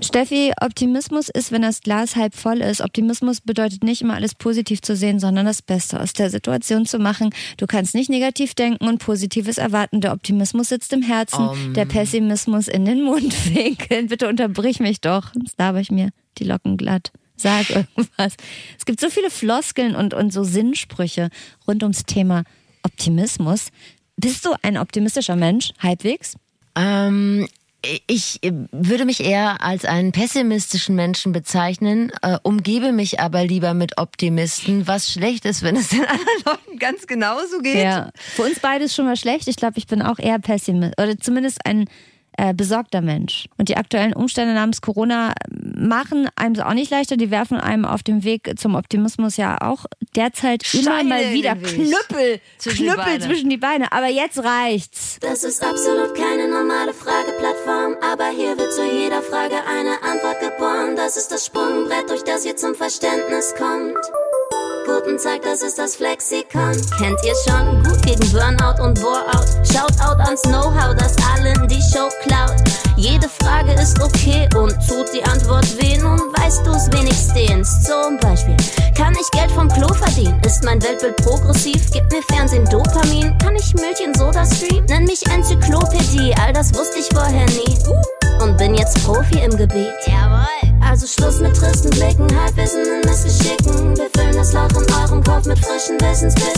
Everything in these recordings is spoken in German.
Steffi, Optimismus ist, wenn das Glas halb voll ist. Optimismus bedeutet nicht immer alles positiv zu sehen, sondern das Beste aus der Situation zu machen. Du kannst nicht negativ denken und Positives erwarten. Der Optimismus sitzt im Herzen, um. der Pessimismus in den Mundwinkeln. Bitte unterbrich mich doch, sonst laber ich mir die Locken glatt. Sag irgendwas. Es gibt so viele Floskeln und, und so Sinnsprüche rund ums Thema Optimismus. Bist du ein optimistischer Mensch, halbwegs? Ähm, ich würde mich eher als einen pessimistischen Menschen bezeichnen, äh, umgebe mich aber lieber mit Optimisten, was schlecht ist, wenn es den anderen Leuten ganz genauso geht. Ja, für uns beide ist schon mal schlecht. Ich glaube, ich bin auch eher Pessimist oder zumindest ein äh, besorgter Mensch. Und die aktuellen Umstände namens Corona machen einem es auch nicht leichter. Die werfen einem auf dem Weg zum Optimismus ja auch derzeit Steine immer mal wieder Knüppel, zwischen Knüppel die zwischen die Beine. Aber jetzt reicht's. Das ist absolut keine normale Frageplattform, aber hier wird zu jeder Frage eine Antwort geboren. Das ist das Sprungbrett, durch das ihr zum Verständnis kommt. Guten Tag, das ist das Flexikon. Kennt ihr schon? Gut gegen Burnout und Boreout. Shoutout ans Know-how, das allen die Show klaut. Jede Frage ist okay und tut die Antwort weh. Nun weißt du's wenigstens. Zum Beispiel, kann ich Geld vom Klo verdienen? Ist mein Weltbild progressiv? Gibt mir Fernsehen Dopamin? Kann ich Milch in Soda streamen? Nenn mich Enzyklopädie, all das wusste ich vorher nie. Und bin jetzt Profi im Gebiet. Jawohl. Also Schluss mit tristen Blicken, Halbwissen Kopf mit frischen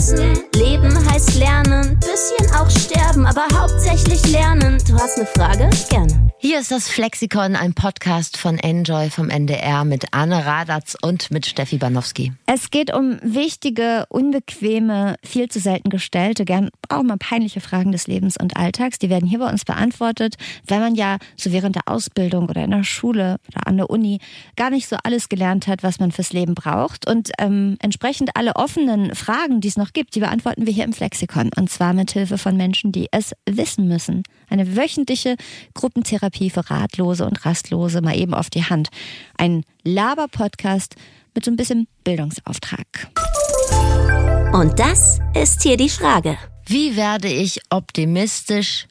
aber hauptsächlich lernen. Du hast eine Frage? Gerne. Hier ist das Flexikon, ein Podcast von Enjoy vom NDR mit Anne Radatz und mit Steffi Banowski. Es geht um wichtige, unbequeme, viel zu selten gestellte, gern auch mal peinliche Fragen des Lebens und Alltags. Die werden hier bei uns beantwortet, weil man ja so während der Ausbildung oder in der Schule oder an der Uni gar nicht so alles gelernt hat, was man fürs Leben braucht. Und ähm, entsprechend alle offenen Fragen, die es noch gibt, die beantworten wir hier im Flexikon. Und zwar mit Hilfe von Menschen, die es wissen müssen. Eine wöchentliche Gruppentherapie für Ratlose und Rastlose mal eben auf die Hand. Ein Laber-Podcast mit so ein bisschen Bildungsauftrag. Und das ist hier die Frage. Wie werde ich optimistisch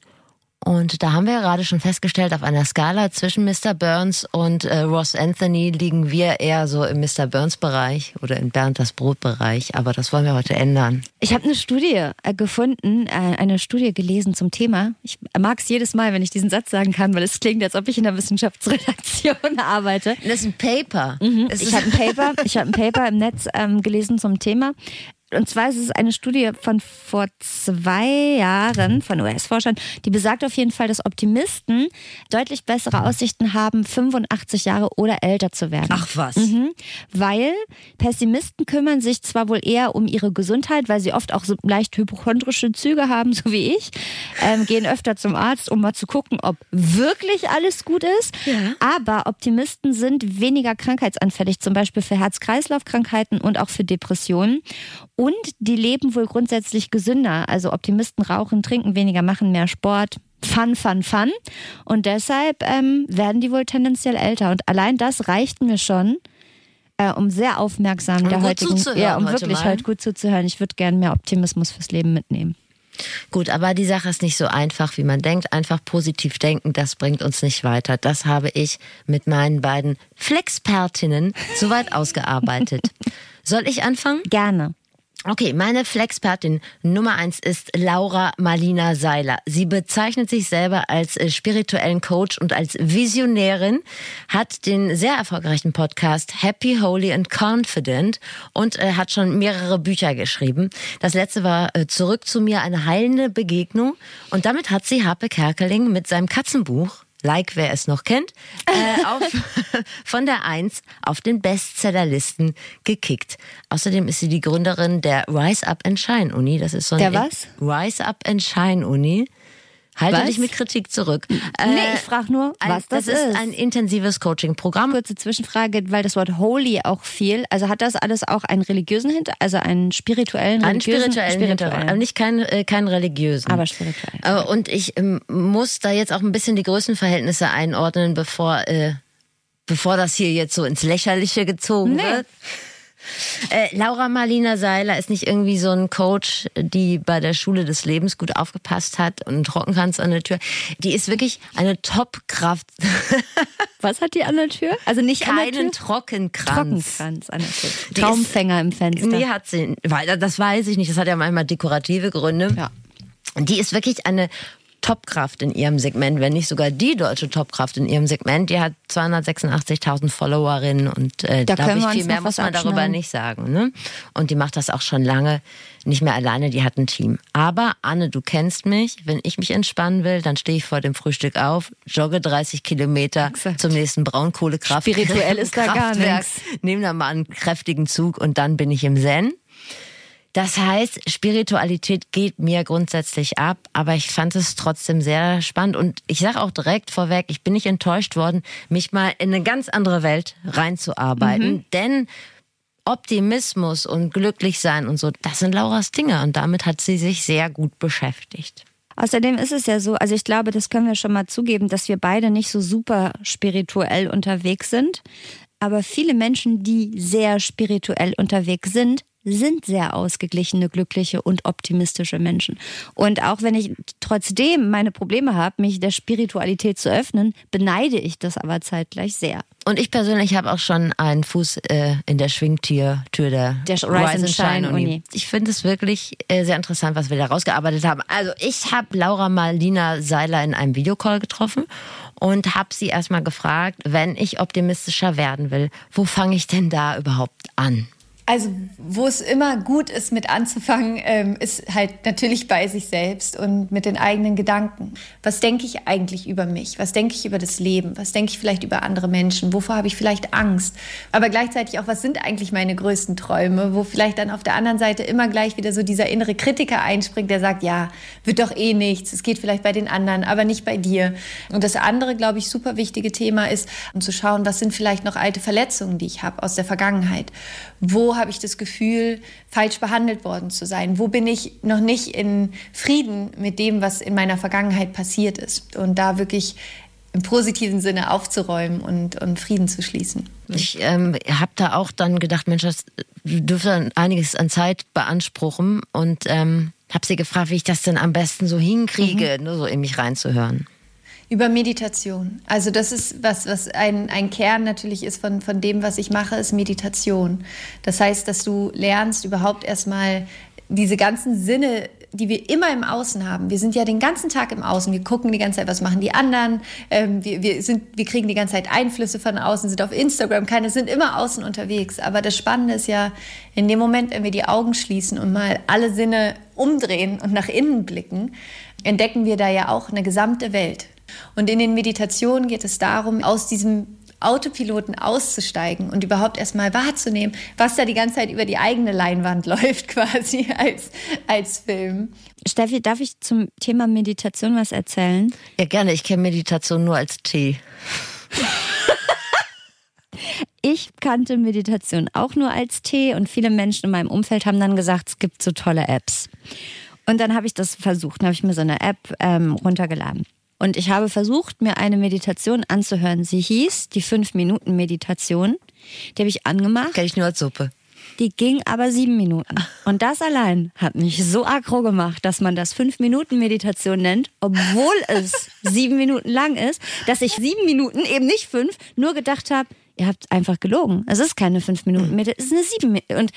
und da haben wir ja gerade schon festgestellt, auf einer Skala zwischen Mr. Burns und äh, Ross Anthony liegen wir eher so im Mr. Burns-Bereich oder in Bernd das Brot-Bereich. Aber das wollen wir heute ändern. Ich habe eine Studie äh, gefunden, äh, eine Studie gelesen zum Thema. Ich mag es jedes Mal, wenn ich diesen Satz sagen kann, weil es klingt, als ob ich in der Wissenschaftsredaktion arbeite. Das ist ein Paper. Mhm. Ich habe ein Paper, ich habe ein Paper im Netz ähm, gelesen zum Thema. Und zwar ist es eine Studie von vor zwei Jahren von US-Forschern, die besagt auf jeden Fall, dass Optimisten deutlich bessere Aussichten haben, 85 Jahre oder älter zu werden. Ach was. Mhm. Weil Pessimisten kümmern sich zwar wohl eher um ihre Gesundheit, weil sie oft auch so leicht hypochondrische Züge haben, so wie ich, ähm, gehen öfter zum Arzt, um mal zu gucken, ob wirklich alles gut ist. Ja. Aber Optimisten sind weniger krankheitsanfällig, zum Beispiel für Herz-Kreislauf-Krankheiten und auch für Depressionen. Und die leben wohl grundsätzlich gesünder. Also Optimisten rauchen, trinken weniger, machen mehr Sport. Fun, fun, fun. Und deshalb ähm, werden die wohl tendenziell älter. Und allein das reicht mir schon, äh, um sehr aufmerksam um der heutigen, ja, um heute wirklich mal. heute gut zuzuhören. Ich würde gerne mehr Optimismus fürs Leben mitnehmen. Gut, aber die Sache ist nicht so einfach, wie man denkt. Einfach positiv denken, das bringt uns nicht weiter. Das habe ich mit meinen beiden Flexpertinnen soweit ausgearbeitet. Soll ich anfangen? Gerne. Okay, meine Flexpertin Nummer eins ist Laura Marlina Seiler. Sie bezeichnet sich selber als äh, spirituellen Coach und als Visionärin, hat den sehr erfolgreichen Podcast Happy, Holy and Confident und äh, hat schon mehrere Bücher geschrieben. Das letzte war äh, Zurück zu mir, eine heilende Begegnung. Und damit hat sie Harpe Kerkeling mit seinem Katzenbuch like wer es noch kennt, äh, auf, von der Eins auf den Bestsellerlisten gekickt. Außerdem ist sie die Gründerin der Rise Up and Shine Uni. Das ist so ein Der was? Rise Up and Shine Uni. Halte Was? dich mit Kritik zurück. nee, Äh, ich frage nur, was das, ist. ein intensives Coaching-Programm. Kurze Zwischenfrage, weil das Wort holy auch viel. Also hat das alles auch einen religiösen Hinter, also einen spirituellen, Einen religiösen, spirituellen Hintergrund, aber nicht keinen äh, keinen religiösen. Aber spirituell. Äh, Und ich ähm, muss da jetzt auch ein bisschen die Größenverhältnisse einordnen, bevor, äh, bevor das hier jetzt so ins Lächerliche gezogen Nee. wird. Äh, Laura Marlina Seiler ist nicht irgendwie so ein Coach, die bei der Schule des Lebens gut aufgepasst hat und einen Trockenkranz an der Tür. Die ist wirklich eine Top-Kraft. Was hat die an der Tür? Also nicht Keinen an der Tür? Trockenkranz. Trockenkranz an der Tür. Die Traumfänger im Fenster. Nee, hat sie. Weil, das weiß ich nicht. Das hat ja manchmal dekorative Gründe. Ja. Die ist wirklich eine Topkraft in ihrem Segment, wenn nicht sogar die deutsche Topkraft in ihrem Segment. Die hat 286.000 Followerinnen und äh, Da glaube wir ich, viel uns mehr muss was man darüber nicht sagen. Ne? Und die macht das auch schon lange nicht mehr alleine, die hat ein Team. Aber Anne, du kennst mich, wenn ich mich entspannen will, dann stehe ich vor dem Frühstück auf, jogge 30 Kilometer Exakt. zum nächsten Braunkohlekraft. Spirituell ist da gar nichts. Nehme da mal einen kräftigen Zug und dann bin ich im Zen. Das heißt, Spiritualität geht mir grundsätzlich ab, aber ich fand es trotzdem sehr spannend und ich sage auch direkt vorweg, ich bin nicht enttäuscht worden, mich mal in eine ganz andere Welt reinzuarbeiten, denn Optimismus und glücklich sein und so, das sind Lauras Dinge und damit hat sie sich sehr gut beschäftigt. Außerdem ist es ja so, also ich glaube, das können wir schon mal zugeben, dass wir beide nicht so super spirituell unterwegs sind. Aber viele Menschen, die sehr spirituell unterwegs sind, sind sehr ausgeglichene, glückliche und optimistische Menschen. Und auch wenn ich trotzdem meine Probleme habe, mich der Spiritualität zu öffnen, beneide ich das aber zeitgleich sehr. Und ich persönlich habe auch schon einen Fuß äh, in der Schwingtür-Tür der, Der Rise and Shine Uni. Ich finde es wirklich äh, sehr interessant, was wir da rausgearbeitet haben. Also ich habe Laura Marlina Seiler in einem Videocall getroffen und habe sie erstmal gefragt, wenn ich optimistischer werden will, wo fange ich denn da überhaupt an? Also, wo es immer gut ist, mit anzufangen, ähm, ist halt natürlich bei sich selbst und mit den eigenen Gedanken. Was denke ich eigentlich über mich? Was denke ich über das Leben? Was denke ich vielleicht über andere Menschen? Wovor habe ich vielleicht Angst? Aber gleichzeitig auch, was sind eigentlich meine größten Träume? Wo vielleicht dann auf der anderen Seite immer gleich wieder so dieser innere Kritiker einspringt, der sagt, ja, wird doch eh nichts. Es geht vielleicht bei den anderen, aber nicht bei dir. Und das andere, glaube ich, super wichtige Thema ist, um zu schauen, was sind vielleicht noch alte Verletzungen, die ich habe aus der Vergangenheit? Wo habe ich das Gefühl, falsch behandelt worden zu sein? Wo bin ich noch nicht in Frieden mit dem, was in meiner Vergangenheit passiert ist? Und da wirklich im positiven Sinne aufzuräumen und, und Frieden zu schließen. Ich ähm, habe da auch dann gedacht, Mensch, das dürfte einiges an Zeit beanspruchen und ähm, habe sie gefragt, wie ich das denn am besten so hinkriege, nur so in mich reinzuhören. Über Meditation. Also das ist was, was ein, ein Kern natürlich ist von, von dem, was ich mache, ist Meditation. Das heißt, dass du lernst überhaupt erstmal diese ganzen Sinne, die wir immer im Außen haben. Wir sind ja den ganzen Tag im Außen. Wir gucken die ganze Zeit, was machen die anderen. Ähm, wir, wir, sind, wir kriegen die ganze Zeit Einflüsse von außen, sind auf Instagram, keine sind immer außen unterwegs. Aber das Spannende ist ja, in dem Moment, wenn wir die Augen schließen und mal alle Sinne umdrehen und nach innen blicken, entdecken wir da ja auch eine gesamte Welt. Und in den Meditationen geht es darum, aus diesem Autopiloten auszusteigen und überhaupt erstmal wahrzunehmen, was da die ganze Zeit über die eigene Leinwand läuft, quasi als, als Film. Steffi, darf ich zum Thema Meditation was erzählen? Ja, gerne. Ich kenne Meditation nur als Tee. Ich kannte Meditation auch nur als Tee und viele Menschen in meinem Umfeld haben dann gesagt, es gibt so tolle Apps. Und dann habe ich das versucht, dann habe ich mir so eine App ähm, runtergeladen. Und ich habe versucht, mir eine Meditation anzuhören. Sie hieß die 5-Minuten-Meditation. Die habe ich angemacht. Kenne ich nur als Suppe. Die ging aber sieben Minuten. Und das allein hat mich so aggro gemacht, dass man das fünf Minuten Meditation nennt, obwohl es sieben Minuten lang ist, dass ich sieben Minuten, eben nicht fünf, nur gedacht habe, ihr habt einfach gelogen. Es ist keine fünf Minuten Meditation, es ist eine sieben Minuten. Und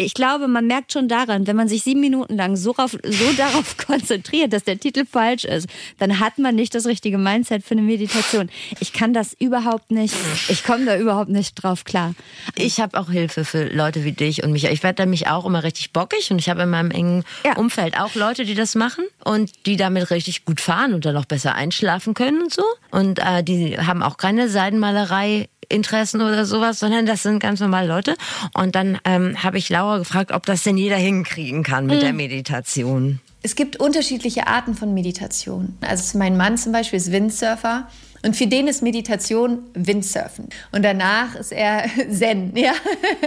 ich glaube, man merkt schon daran, wenn man sich sieben Minuten lang so, rauf, so darauf konzentriert, dass der Titel falsch ist, dann hat man nicht das richtige Mindset für eine Meditation. Ich kann das überhaupt nicht, ich komme da überhaupt nicht drauf klar. Ich habe auch Hilfe für Leute wie dich und mich. Ich werde mich auch immer richtig bockig und ich habe in meinem engen Ja. Umfeld auch Leute, die das machen und die damit richtig gut fahren und dann auch besser einschlafen können und so. Und äh, die haben auch keine Seidenmalerei. Interessen oder sowas, sondern das sind ganz normale Leute. Und dann ähm, habe ich Laura gefragt, ob das denn jeder hinkriegen kann mit der Meditation. Es gibt unterschiedliche Arten von Meditation. Also mein Mann zum Beispiel ist Windsurfer. Und für den ist Meditation Windsurfen. Und danach ist er Zen, ja.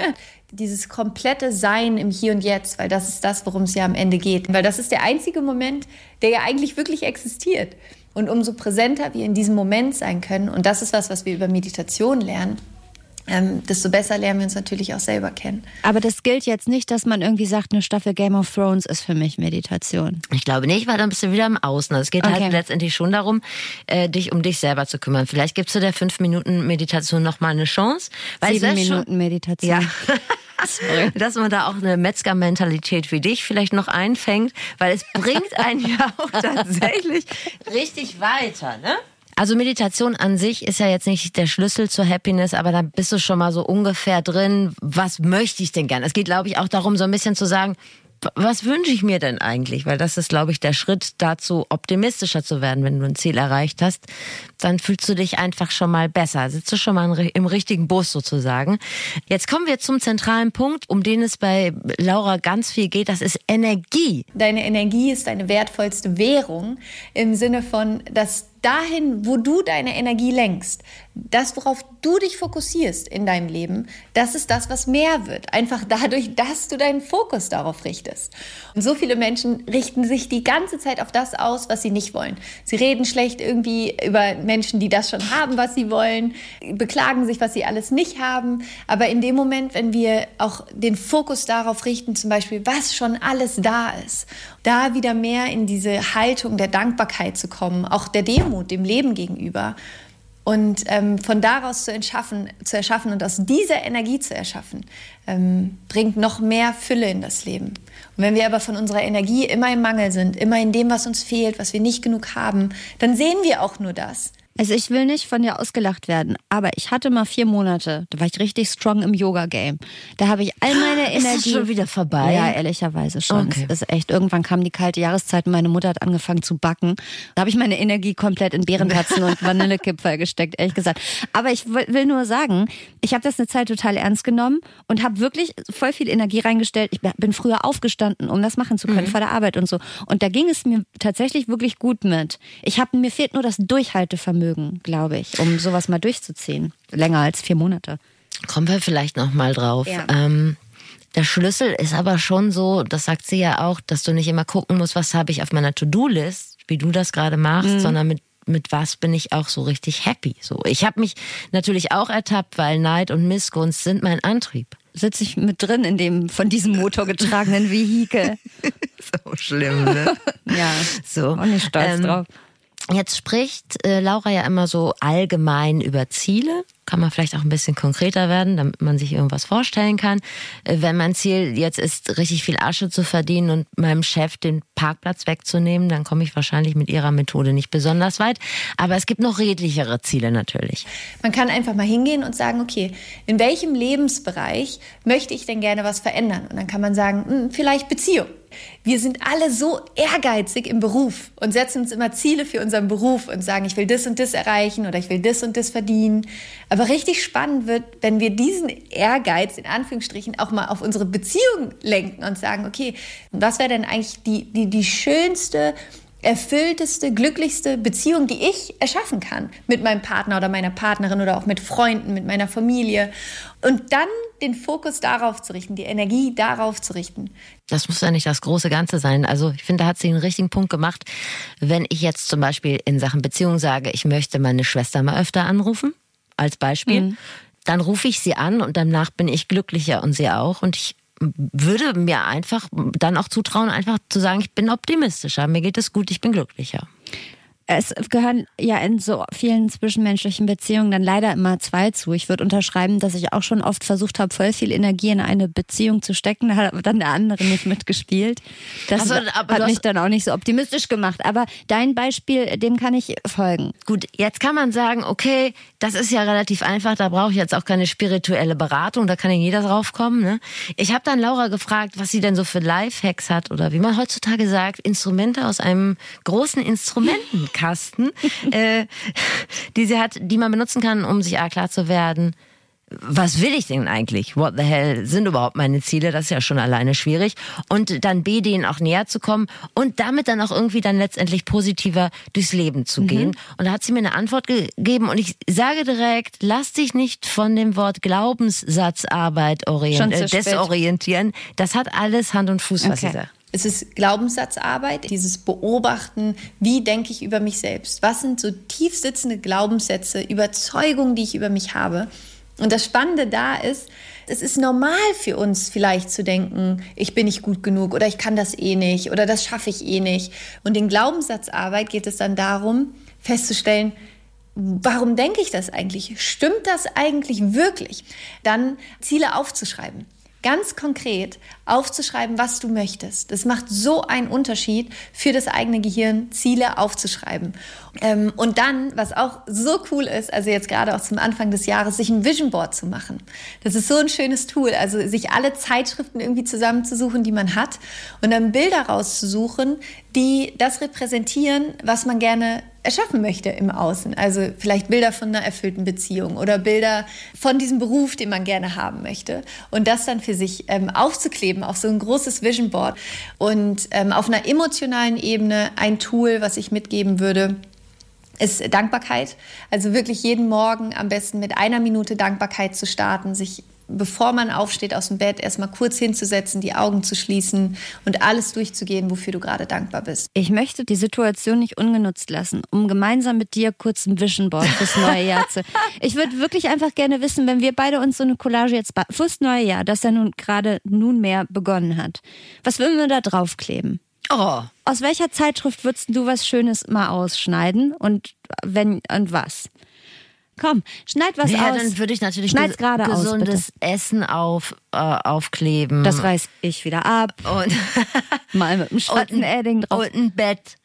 Dieses komplette Sein im Hier und Jetzt, weil das ist das, worum es ja am Ende geht. Weil das ist der einzige Moment, der ja eigentlich wirklich existiert. Und umso präsenter wir in diesem Moment sein können, und das ist was, was wir über Meditation lernen, ähm, desto besser lernen wir uns natürlich auch selber kennen. Aber das gilt jetzt nicht, dass man irgendwie sagt, eine Staffel Game of Thrones ist für mich Meditation. Ich glaube nicht, weil dann bist du wieder im Außen. Es geht halt Okay. halt letztendlich schon darum, äh, dich um dich selber zu kümmern. Vielleicht gibst du der fünf Minuten Meditation noch mal eine Chance. Weil Sieben selbst schon- Minuten Meditation. Ja. Dass man da auch eine Metzger-Mentalität wie dich vielleicht noch einfängt, weil es bringt einen ja auch tatsächlich richtig weiter, ne? Also Meditation an sich ist ja jetzt nicht der Schlüssel zur Happiness, aber da bist du schon mal so ungefähr drin. Was möchte ich denn gern? Es geht, glaube ich, auch darum, so ein bisschen zu sagen, was wünsche ich mir denn eigentlich? Weil das ist, glaube ich, der Schritt dazu, optimistischer zu werden. Wenn du ein Ziel erreicht hast, dann fühlst du dich einfach schon mal besser. Sitzt du schon mal im richtigen Bus sozusagen. Jetzt kommen wir zum zentralen Punkt, um den es bei Laura ganz viel geht. Das ist Energie. Deine Energie ist deine wertvollste Währung im Sinne von, dass dahin, wo du deine Energie lenkst, das, worauf du dich fokussierst in deinem Leben, das ist das, was mehr wird. Einfach dadurch, dass du deinen Fokus darauf richtest. Und so viele Menschen richten sich die ganze Zeit auf das aus, was sie nicht wollen. Sie reden schlecht irgendwie über Menschen, die das schon haben, was sie wollen, beklagen sich, was sie alles nicht haben. Aber in dem Moment, wenn wir auch den Fokus darauf richten, zum Beispiel, was schon alles da ist, da wieder mehr in diese Haltung der Dankbarkeit zu kommen, auch der Demut dem Leben gegenüber. Und ähm, von daraus zu zu erschaffen und aus dieser Energie zu erschaffen, ähm, bringt noch mehr Fülle in das Leben. Und wenn wir aber von unserer Energie immer im Mangel sind, immer in dem, was uns fehlt, was wir nicht genug haben, dann sehen wir auch nur das. Also ich will nicht von dir ausgelacht werden, aber ich hatte mal vier Monate, da war ich richtig strong im Yoga-Game. Da habe ich all meine Ist das Energie... schon wieder vorbei? Ja, ehrlicherweise schon. Okay. Es ist echt, irgendwann kam die kalte Jahreszeit und meine Mutter hat angefangen zu backen. Da habe ich meine Energie komplett in Beerentatzen und Vanillekipferl gesteckt, ehrlich gesagt. Aber ich will will nur sagen, ich habe das eine Zeit total ernst genommen und habe wirklich voll viel Energie reingestellt. Ich bin früher aufgestanden, um das machen zu können vor der Arbeit und so. Und da ging es mir tatsächlich wirklich gut mit. Ich habe mir fehlt nur das Durchhaltevermögen, glaube ich, um sowas mal durchzuziehen. Länger als vier Monate. Kommen wir vielleicht noch mal drauf. Ja. Ähm, der Schlüssel ist aber schon so, das sagt sie ja auch, dass du nicht immer gucken musst, was habe ich auf meiner To-Do-List, wie du das gerade machst, sondern mit mit was bin ich auch so richtig happy. So, ich habe mich natürlich auch ertappt, weil Neid und Missgunst sind mein Antrieb. Sitze ich mit drin in dem von diesem Motor getragenen Vehikel. So schlimm, ne? Ja, so. auch nicht stolz Ähm, drauf. Jetzt spricht äh, Laura ja immer so allgemein über Ziele. Kann man vielleicht auch ein bisschen konkreter werden, damit man sich irgendwas vorstellen kann. Äh, wenn mein Ziel jetzt ist, richtig viel Asche zu verdienen und meinem Chef den Parkplatz wegzunehmen, dann komme ich wahrscheinlich mit ihrer Methode nicht besonders weit. Aber es gibt noch redlichere Ziele natürlich. Man kann einfach mal hingehen und sagen, okay, in welchem Lebensbereich möchte ich denn gerne was verändern? Und dann kann man sagen, hm, vielleicht Beziehung. Wir sind alle so ehrgeizig im Beruf und setzen uns immer Ziele für unseren Beruf und sagen, ich will das und das erreichen oder ich will das und das verdienen. Aber richtig spannend wird, wenn wir diesen Ehrgeiz in Anführungsstrichen auch mal auf unsere Beziehung lenken und sagen, okay, was wäre denn eigentlich die, die, die schönste erfüllteste, glücklichste Beziehung, die ich erschaffen kann mit meinem Partner oder meiner Partnerin oder auch mit Freunden, mit meiner Familie. Und dann den Fokus darauf zu richten, die Energie darauf zu richten. Das muss ja nicht das große Ganze sein. Also ich finde, da hat sie einen richtigen Punkt gemacht. Wenn ich jetzt zum Beispiel in Sachen Beziehung sage, ich möchte meine Schwester mal öfter anrufen, als Beispiel, dann rufe ich sie an und danach bin ich glücklicher und sie auch. Und ich würde mir einfach dann auch zutrauen, einfach zu sagen, ich bin optimistischer, mir geht es gut, ich bin glücklicher. Es gehören ja in so vielen zwischenmenschlichen Beziehungen dann leider immer zwei zu. Ich würde unterschreiben, dass ich auch schon oft versucht habe, voll viel Energie in eine Beziehung zu stecken. Da hat aber dann der andere nicht mitgespielt. Das Also, hat mich dann auch nicht so optimistisch gemacht. Aber dein Beispiel, dem kann ich folgen. Gut, jetzt kann man sagen, okay, das ist ja relativ einfach, da brauche ich jetzt auch keine spirituelle Beratung, da kann ja jeder drauf kommen. Ne? Ich habe dann Laura gefragt, was sie denn so für Lifehacks hat oder wie man heutzutage sagt, Instrumente aus einem großen Instrumentenkasten, äh, die sie hat, die man benutzen kann, um sich A klar zu werden, was will ich denn eigentlich? What the hell sind überhaupt meine Ziele? Das ist ja schon alleine schwierig. Und dann B, denen auch näher zu kommen und damit dann auch irgendwie dann letztendlich positiver durchs Leben zu gehen. Und da hat sie mir eine Antwort gegeben und ich sage direkt, lass dich nicht von dem Wort Glaubenssatzarbeit orient äh, desorientieren. Das hat alles Hand und Fuß, was Okay. sie sagt. Es ist Glaubenssatzarbeit, dieses Beobachten, wie denke ich über mich selbst? Was sind so tief sitzende Glaubenssätze, Überzeugungen, die ich über mich habe? Und das Spannende da ist, es ist normal für uns vielleicht zu denken, ich bin nicht gut genug oder ich kann das eh nicht oder das schaffe ich eh nicht. Und in Glaubenssatzarbeit geht es dann darum, festzustellen, warum denke ich das eigentlich? Stimmt das eigentlich wirklich? Dann Ziele aufzuschreiben ganz konkret aufzuschreiben, was du möchtest. Das macht so einen Unterschied für das eigene Gehirn, Ziele aufzuschreiben. Ähm, und dann, was auch so cool ist, also jetzt gerade auch zum Anfang des Jahres, sich ein Vision Board zu machen. Das ist so ein schönes Tool, also sich alle Zeitschriften irgendwie zusammenzusuchen, die man hat und dann Bilder rauszusuchen, die das repräsentieren, was man gerne erschaffen möchte im Außen. Also vielleicht Bilder von einer erfüllten Beziehung oder Bilder von diesem Beruf, den man gerne haben möchte. Und das dann für sich ähm, aufzukleben auf so ein großes Vision Board. Und ähm, auf einer emotionalen Ebene ein Tool, was ich mitgeben würde, ist Dankbarkeit. Also wirklich jeden Morgen am besten mit einer Minute Dankbarkeit zu starten, sich bevor man aufsteht aus dem Bett, erstmal kurz hinzusetzen, die Augen zu schließen und alles durchzugehen, wofür du gerade dankbar bist. Ich möchte die Situation nicht ungenutzt lassen, um gemeinsam mit dir kurz ein Vision Board fürs neue Jahr zu. Ich würde wirklich einfach gerne wissen, wenn wir beide uns so eine Collage jetzt fürs neue Jahr, das ja nun gerade nunmehr begonnen hat, was würden wir da draufkleben? Oh. Aus welcher Zeitschrift würdest du was Schönes mal ausschneiden und wenn und was? Komm, schneid was ja, aus. dann würde ich natürlich Schneid's gerade aus, gesundes bitte. Essen auf, äh, aufkleben. Das reiß ich wieder ab. Und Mal mit einem Schratzenedding drauf. Und ein Bett.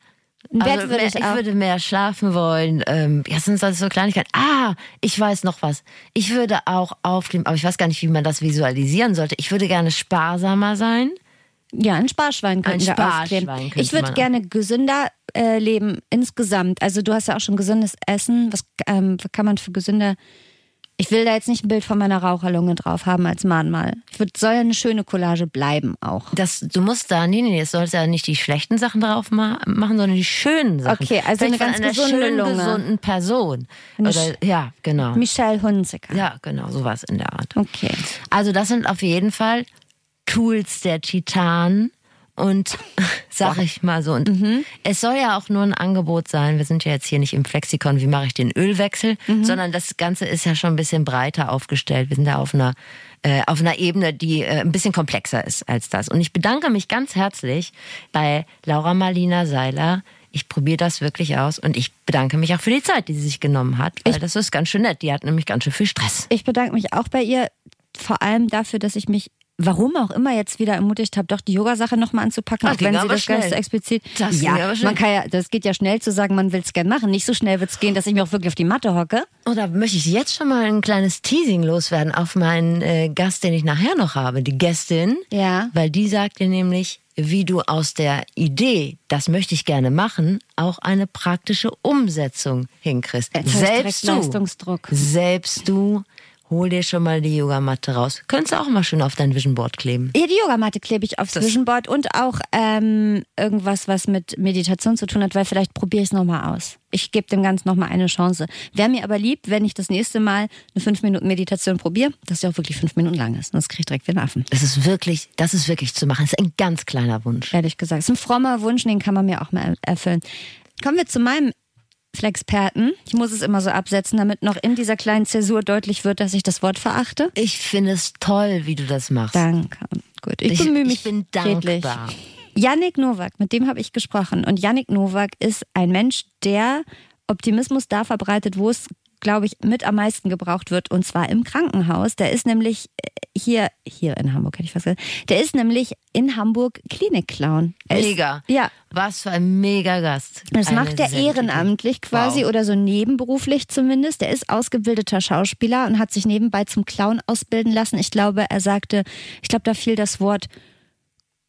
Ein Bett also würde mehr, ich ich würde mehr schlafen wollen. Ähm, ja, sind das so Kleinigkeiten. Ah, ich weiß noch was. Ich würde auch aufkleben, aber ich weiß gar nicht, wie man das visualisieren sollte. Ich würde gerne sparsamer sein. Ja, ein Sparschwein könnten Ein wir Sparschwein aufkleben. könnte Ich würde gerne gesünder äh, leben insgesamt. Also du hast ja auch schon gesundes Essen. Was ähm, kann man für gesünder... Ich will da jetzt nicht ein Bild von meiner Raucherlunge drauf haben als Mahnmal. Ich würd, soll ja eine schöne Collage bleiben auch. Das, du musst da, nee, nee, es sollte ja nicht die schlechten Sachen drauf ma machen, sondern die schönen Sachen. Okay, also Vielleicht eine ganz einer gesunde schönen, Lunge. gesunden Person. Eine Oder, ja, genau. Michelle Hunziker. Ja, genau, sowas in der Art. Okay. Also das sind auf jeden Fall Tools der Titan und sag ich mal so. Und Mhm. es soll ja auch nur ein Angebot sein. Wir sind ja jetzt hier nicht im Flexikon, wie mache ich den Ölwechsel, Mhm. sondern das Ganze ist ja schon ein bisschen breiter aufgestellt. Wir sind da auf einer äh, auf einer Ebene, die äh, ein bisschen komplexer ist als das. Und ich bedanke mich ganz herzlich bei Laura Marlina Seiler. Ich probiere das wirklich aus und ich bedanke mich auch für die Zeit, die sie sich genommen hat, weil das ist ganz schön nett. Die hat nämlich ganz schön viel Stress. Ich bedanke mich auch bei ihr, vor allem dafür, dass ich mich, warum auch immer, jetzt wieder ermutigt habe, doch die Yoga-Sache nochmal anzupacken, Ah, auch wenn sie das ganz schnell. explizit. Das ja, man kann ja, das geht ja schnell zu sagen, man will es gern machen. Nicht so schnell wird es gehen, dass ich mir auch wirklich auf die Matte hocke. Oder möchte ich jetzt schon mal ein kleines Teasing loswerden auf meinen äh, Gast, den ich nachher noch habe, die Gästin. Ja. Weil die sagt dir nämlich, wie du aus der Idee, das möchte ich gerne machen, auch eine praktische Umsetzung hinkriegst. Selbst du, selbst du, hol dir schon mal die Yogamatte raus. Könntest du auch mal schön auf dein Vision Board kleben. Ja, die Yogamatte klebe ich aufs Vision Board und auch ähm, irgendwas, was mit Meditation zu tun hat, weil vielleicht probiere ich es nochmal aus. Ich gebe dem Ganzen nochmal eine Chance. Wäre mir aber lieb, wenn ich das nächste Mal eine 5 Minuten Meditation probiere, dass die auch wirklich fünf Minuten lang ist. Sonst kriege ich direkt einen Affen. Das ist wirklich, das ist wirklich zu machen. Das ist ein ganz kleiner Wunsch. Ehrlich gesagt. Das ist ein frommer Wunsch, den kann man mir auch mal erfüllen. Kommen wir zu meinem Flexperten. Ich muss es immer so absetzen, damit noch in dieser kleinen Zäsur deutlich wird, dass ich das Wort verachte. Ich finde es toll, wie du das machst. Danke. Gut, ich, Ich- bemühe mich ich bin redlich. dankbar. Yannick Nowak, mit dem habe ich gesprochen. Und Yannick Nowak ist ein Mensch, der Optimismus da verbreitet, wo es, glaube ich, mit am meisten gebraucht wird. Und zwar im Krankenhaus. Der ist nämlich äh, hier, hier in Hamburg, hätte ich fast gesagt. Der ist nämlich in Hamburg Klinikclown. Er ist- Mega. Ja, Was für ein mega Gast. das Eine macht er ehrenamtlich quasi Wow. oder so nebenberuflich zumindest. Er ist ausgebildeter Schauspieler und hat sich nebenbei zum Clown ausbilden lassen. Ich glaube, er sagte, ich glaube, da fiel das Wort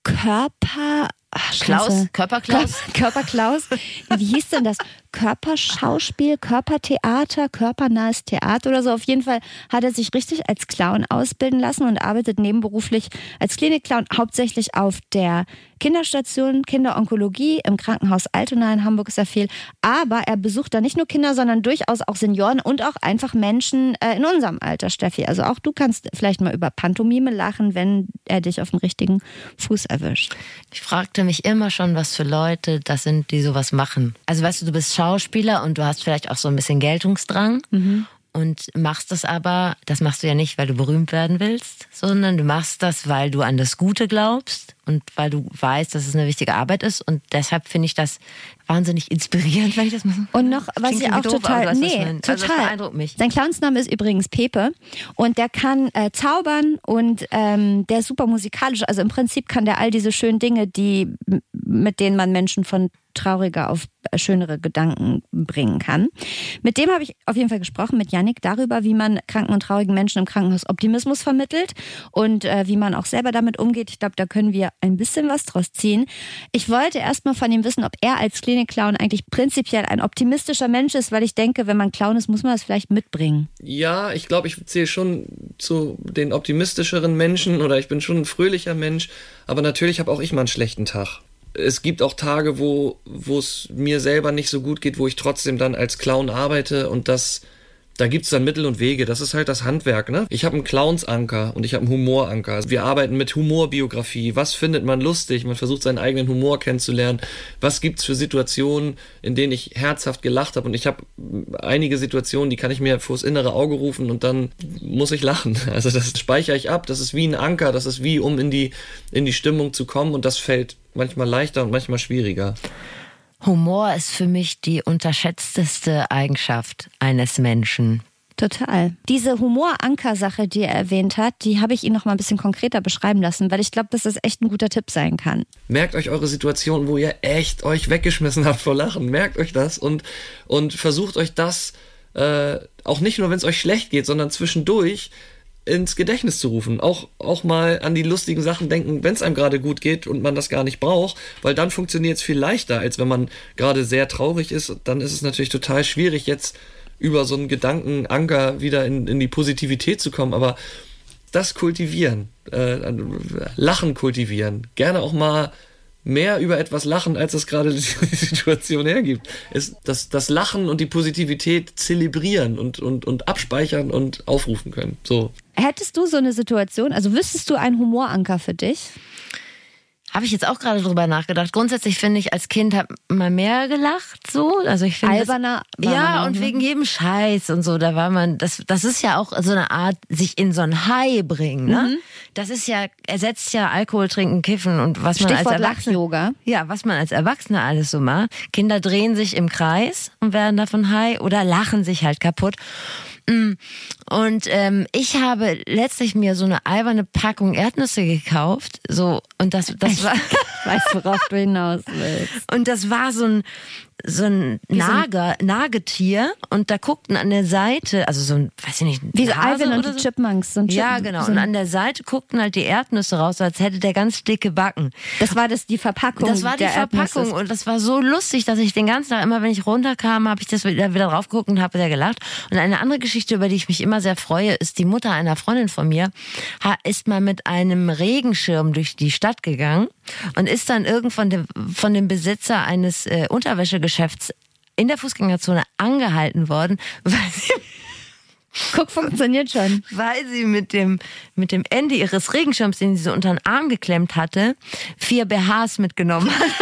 Körper. Ach. Klaus? Körperklaus? Kör- Körperklaus. Wie hieß denn das? Körperschauspiel, Körpertheater, körpernahes Theater oder so. Auf jeden Fall hat er sich richtig als Clown ausbilden lassen und arbeitet nebenberuflich als Klinikclown hauptsächlich auf der Kinderstation Kinderonkologie im Krankenhaus Altona in Hamburg ist er viel. Aber er besucht da nicht nur Kinder, sondern durchaus auch Senioren und auch einfach Menschen äh, in unserem Alter, Steffi. Also auch du kannst vielleicht mal über Pantomime lachen, wenn er dich auf dem richtigen Fuß erwischt. Ich fragte mich immer schon, was für Leute das sind, die sowas machen. Also weißt du, du bist Schauspieler und du hast vielleicht auch so ein bisschen Geltungsdrang. Mhm. Und machst das aber, das machst du ja nicht, weil du berühmt werden willst, sondern du machst das, weil du an das Gute glaubst und weil du weißt, dass es eine wichtige Arbeit ist. Und deshalb finde ich das wahnsinnig inspirierend, wenn ich das mache. Und noch, was ich auch doof, total, nee, total. Also beeindruckt mich. Sein Clownsname ist übrigens Pepe und der kann äh, zaubern und ähm, der ist super musikalisch. Also im Prinzip kann der all diese schönen Dinge, die mit denen man Menschen von trauriger auf schönere Gedanken bringen kann. Mit dem habe ich auf jeden Fall gesprochen, mit Yannick, darüber, wie man kranken und traurigen Menschen im Krankenhaus Optimismus vermittelt und äh, wie man auch selber damit umgeht. Ich glaube, da können wir ein bisschen was draus ziehen. Ich wollte erst mal von ihm wissen, ob er als Klinikclown eigentlich prinzipiell ein optimistischer Mensch ist, weil ich denke, wenn man Clown ist, muss man das vielleicht mitbringen. Ja, ich glaube, ich zähle schon zu den optimistischeren Menschen oder ich bin schon ein fröhlicher Mensch, aber natürlich habe auch ich mal einen schlechten Tag es gibt auch Tage, wo es mir selber nicht so gut geht, wo ich trotzdem dann als Clown arbeite und das da gibt's dann Mittel und Wege. Das ist halt das Handwerk. Ne? Ich habe einen Clownsanker und ich habe einen Humoranker. Wir arbeiten mit Humorbiografie. Was findet man lustig? Man versucht seinen eigenen Humor kennenzulernen. Was gibt's für Situationen, in denen ich herzhaft gelacht habe? Und ich habe einige Situationen, die kann ich mir vors innere Auge rufen und dann muss ich lachen. Also das speichere ich ab. Das ist wie ein Anker. Das ist wie, um in die, in die Stimmung zu kommen. Und das fällt manchmal leichter und manchmal schwieriger. Humor ist für mich die unterschätzteste Eigenschaft eines Menschen. Total. Diese Humoranker-Sache, die er erwähnt hat, die habe ich ihn noch mal ein bisschen konkreter beschreiben lassen, weil ich glaube, dass das echt ein guter Tipp sein kann. Merkt euch eure Situation, wo ihr echt euch weggeschmissen habt vor Lachen. Merkt euch das und, und versucht euch das äh, auch nicht nur, wenn es euch schlecht geht, sondern zwischendurch ins Gedächtnis zu rufen. Auch, auch mal an die lustigen Sachen denken, wenn es einem gerade gut geht und man das gar nicht braucht, weil dann funktioniert es viel leichter, als wenn man gerade sehr traurig ist. Dann ist es natürlich total schwierig, jetzt über so einen Gedankenanker wieder in, in die Positivität zu kommen. Aber das kultivieren, äh, Lachen kultivieren, gerne auch mal mehr über etwas lachen, als es gerade die Situation hergibt. Es, das, das Lachen und die Positivität zelebrieren und, und, und abspeichern und aufrufen können. So. Hättest du so eine Situation, also wüsstest du einen Humoranker für dich? Habe ich jetzt auch gerade drüber nachgedacht. Grundsätzlich finde ich, als Kind hat man mehr gelacht, so. Also ich finde. Alberner. Ja, und wegen jedem Scheiß und so. Da war man, das, das ist ja auch so eine Art, sich in so ein High bringen, ne? Mhm. Das ist ja, ersetzt ja Alkohol, Trinken, Kiffen und was man Stichwort als Erwachsener. Ja, was man als Erwachsener alles so macht. Kinder drehen sich im Kreis und werden davon high oder lachen sich halt kaputt. Mm. Und ähm, ich habe letztlich mir so eine alberne Packung Erdnüsse gekauft. So, und das, das war. Ich weiß, worauf du hinaus willst. Und das war so ein, so ein Nager, Nagetier und da guckten an der Seite, also so ein, weiß ich nicht, wie so Alvin und die so. Chipmunks. So Chip ja, genau. So und an der Seite guckten halt die Erdnüsse raus, als hätte der ganz dicke Backen. Das war das die Verpackung. Das war die Verpackung Erdnüsse. und das war so lustig, dass ich den ganzen Tag immer, wenn ich runterkam, habe ich das wieder, wieder drauf geguckt und habe wieder gelacht. Und eine andere Geschichte, über die ich mich immer sehr freue, ist die Mutter einer Freundin von mir, ist mal mit einem Regenschirm durch die Stadt gegangen und ist dann irgendwann von dem Besitzer eines äh, Unterwäsche Geschäfts in der Fußgängerzone angehalten worden, weil sie Guck, funktioniert schon. Weil sie mit dem, mit dem Ende ihres Regenschirms, den sie so unter den Arm geklemmt hatte, vier BHs mitgenommen hat.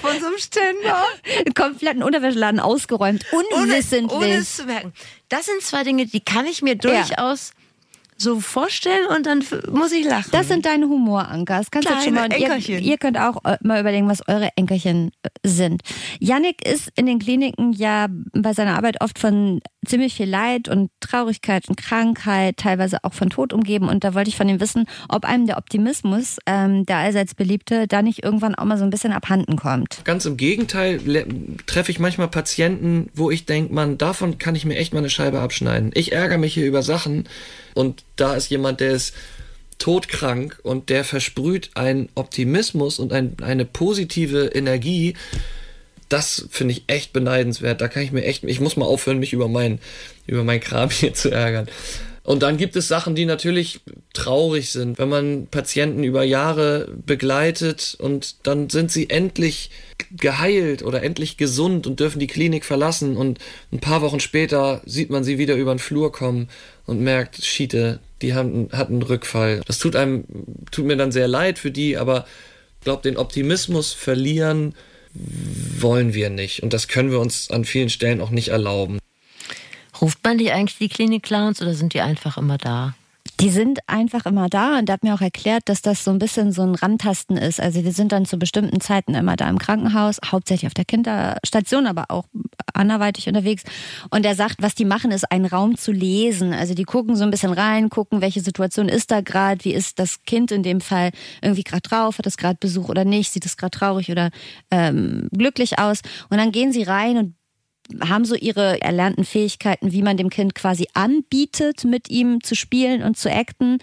Von so einem Ständer. Kompletten Unterwäscheladen ausgeräumt. Unwissentlich. Ohne, ohne es zu merken. Das sind zwei Dinge, die kann ich mir durchaus ja so vorstellen und dann muss ich lachen. Das sind deine Humoranker. Das kannst Kleine schon mal, Enkerchen. Ihr, ihr, könnt auch äh, mal überlegen, was eure Enkerchen äh, sind. Yannick ist in den Kliniken ja bei seiner Arbeit oft von ziemlich viel Leid und Traurigkeit und Krankheit, teilweise auch von Tod umgeben. Und da wollte ich von ihm wissen, ob einem der Optimismus, ähm, der allseits beliebte, da nicht irgendwann auch mal so ein bisschen abhanden kommt. Ganz im Gegenteil treffe ich manchmal Patienten, wo ich denke, man, davon kann ich mir echt mal eine Scheibe abschneiden. Ich ärgere mich hier über Sachen, und da ist jemand, der ist todkrank und der versprüht einen Optimismus und ein, eine positive Energie. Das finde ich echt beneidenswert. Da kann ich mir echt, ich muss mal aufhören, mich über mein, über mein Kram hier zu ärgern. Und dann gibt es Sachen, die natürlich traurig sind, wenn man Patienten über Jahre begleitet und dann sind sie endlich geheilt oder endlich gesund und dürfen die Klinik verlassen und ein paar Wochen später sieht man sie wieder über den Flur kommen und merkt, Schiete, die haben, hatten einen Rückfall. Das tut einem, tut mir dann sehr leid für die, aber ich glaube, den Optimismus verlieren wollen wir nicht und das können wir uns an vielen Stellen auch nicht erlauben. Ruft man die eigentlich die Klinik-Clowns oder sind die einfach immer da? Die sind einfach immer da und er hat mir auch erklärt, dass das so ein bisschen so ein Rantasten ist. Also wir sind dann zu bestimmten Zeiten immer da im Krankenhaus, hauptsächlich auf der Kinderstation, aber auch anderweitig unterwegs. Und er sagt, was die machen, ist einen Raum zu lesen. Also die gucken so ein bisschen rein, gucken, welche Situation ist da gerade, wie ist das Kind in dem Fall irgendwie gerade drauf, hat es gerade Besuch oder nicht, sieht es gerade traurig oder ähm, glücklich aus. Und dann gehen sie rein und haben so ihre erlernten Fähigkeiten, wie man dem Kind quasi anbietet, mit ihm zu spielen und zu acten,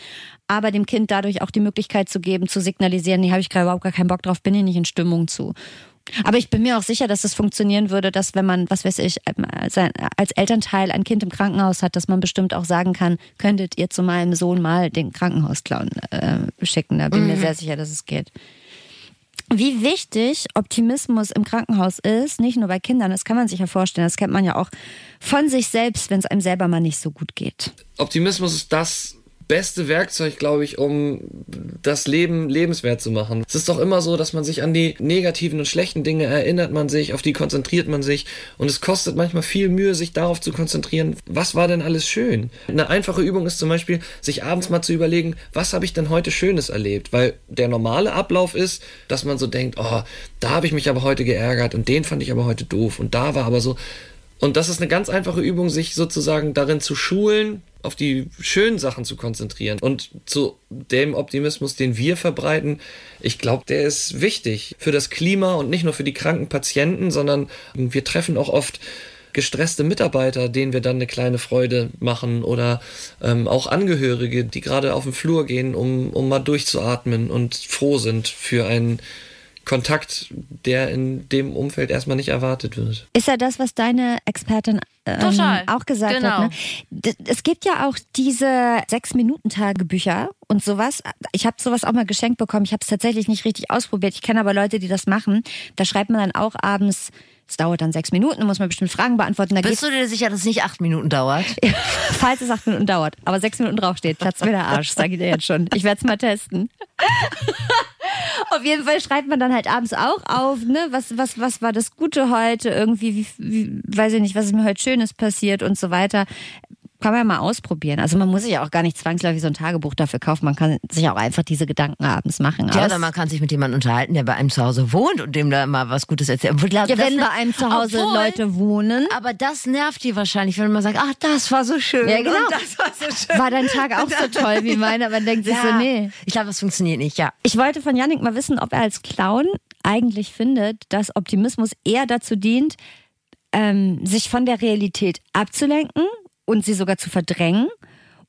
aber dem Kind dadurch auch die Möglichkeit zu geben, zu signalisieren, nee, habe ich gerade überhaupt gar keinen Bock drauf, bin ich nicht in Stimmung zu. Aber ich bin mir auch sicher, dass das funktionieren würde, dass wenn man, was weiß ich, als Elternteil ein Kind im Krankenhaus hat, dass man bestimmt auch sagen kann, könntet ihr zu meinem Sohn mal den Krankenhausclown äh, schicken. Da bin ich mhm. mir sehr sicher, dass es geht wie wichtig Optimismus im Krankenhaus ist, nicht nur bei Kindern, das kann man sich ja vorstellen, das kennt man ja auch von sich selbst, wenn es einem selber mal nicht so gut geht. Optimismus ist das, beste Werkzeug, glaube ich, um das Leben lebenswert zu machen. Es ist doch immer so, dass man sich an die negativen und schlechten Dinge erinnert man sich, auf die konzentriert man sich und es kostet manchmal viel Mühe, sich darauf zu konzentrieren, was war denn alles schön. Eine einfache Übung ist zum Beispiel, sich abends mal zu überlegen, was habe ich denn heute Schönes erlebt, weil der normale Ablauf ist, dass man so denkt, oh, da habe ich mich aber heute geärgert und den fand ich aber heute doof und da war aber so. Und das ist eine ganz einfache Übung, sich sozusagen darin zu schulen, auf die schönen Sachen zu konzentrieren. Und zu dem Optimismus, den wir verbreiten, ich glaube, der ist wichtig für das Klima und nicht nur für die kranken Patienten, sondern wir treffen auch oft gestresste Mitarbeiter, denen wir dann eine kleine Freude machen oder ähm, auch Angehörige, die gerade auf den Flur gehen, um, um mal durchzuatmen und froh sind für einen Kontakt, der in dem Umfeld erstmal nicht erwartet wird. Ist ja das, was deine Expertin ähm, auch gesagt genau. hat. Ne? Es gibt ja auch diese Sechs-Minuten-Tagebücher und sowas. Ich habe sowas auch mal geschenkt bekommen. Ich habe es tatsächlich nicht richtig ausprobiert. Ich kenne aber Leute, die das machen. Da schreibt man dann auch abends es dauert dann sechs Minuten, muss man bestimmt Fragen beantworten. Da Bist du dir sicher, dass es nicht acht Minuten dauert? Falls es acht Minuten dauert, aber sechs Minuten draufsteht, platzt mir der Arsch, sage ich dir jetzt schon. Ich werde es mal testen. auf jeden Fall schreibt man dann halt abends auch auf, ne, was, was, was war das Gute heute, irgendwie, wie, wie, weiß ich nicht, was ist mir heute Schönes passiert und so weiter. Kann man ja mal ausprobieren. Also man muss sich ja auch gar nicht zwangsläufig so ein Tagebuch dafür kaufen. Man kann sich auch einfach diese Gedanken abends machen. Ja, oder man kann sich mit jemandem unterhalten, der bei einem zu Hause wohnt und dem da mal was Gutes erzählt. Ja, wenn bei einem zu Hause obwohl, Leute wohnen. Aber das nervt die wahrscheinlich, wenn man sagt, ach, das war so schön. Ja, genau. das war so schön. War dein Tag auch so toll wie meiner? Man denkt sich ja, so, nee. Ich glaube, das funktioniert nicht, ja. Ich wollte von Yannick mal wissen, ob er als Clown eigentlich findet, dass Optimismus eher dazu dient, ähm, sich von der Realität abzulenken und sie sogar zu verdrängen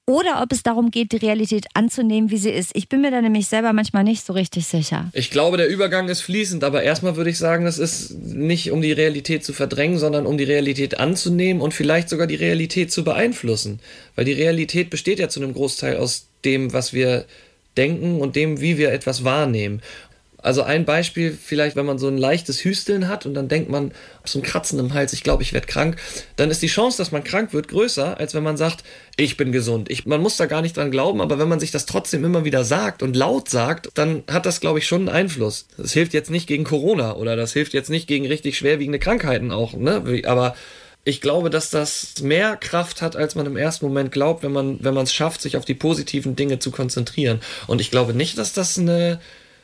oder ob es darum geht, die Realität anzunehmen, wie sie ist. Ich bin mir da nämlich selber manchmal nicht so richtig sicher. Ich glaube, der Übergang ist fließend, aber erstmal würde ich sagen, das ist nicht um die Realität zu verdrängen, sondern um die Realität anzunehmen und vielleicht sogar die Realität zu beeinflussen. Weil die Realität besteht ja zu einem Großteil aus dem, was wir denken und dem, wie wir etwas wahrnehmen. Also ein Beispiel, vielleicht, wenn man so ein leichtes Hüsteln hat und dann denkt man, so ein Kratzen im Hals, ich glaube, ich werde krank, dann ist die Chance, dass man krank wird, größer, als wenn man sagt, ich bin gesund. Ich, man muss da gar nicht dran glauben, aber wenn man sich das trotzdem immer wieder sagt und laut sagt, dann hat das, glaube ich, schon einen Einfluss. Das hilft jetzt nicht gegen Corona oder das hilft jetzt nicht gegen richtig schwerwiegende Krankheiten auch, ne? Aber ich glaube, dass das mehr Kraft hat, als man im ersten Moment glaubt, wenn man wenn man es schafft, sich auf die positiven Dinge zu konzentrieren. Und ich glaube nicht, dass das eine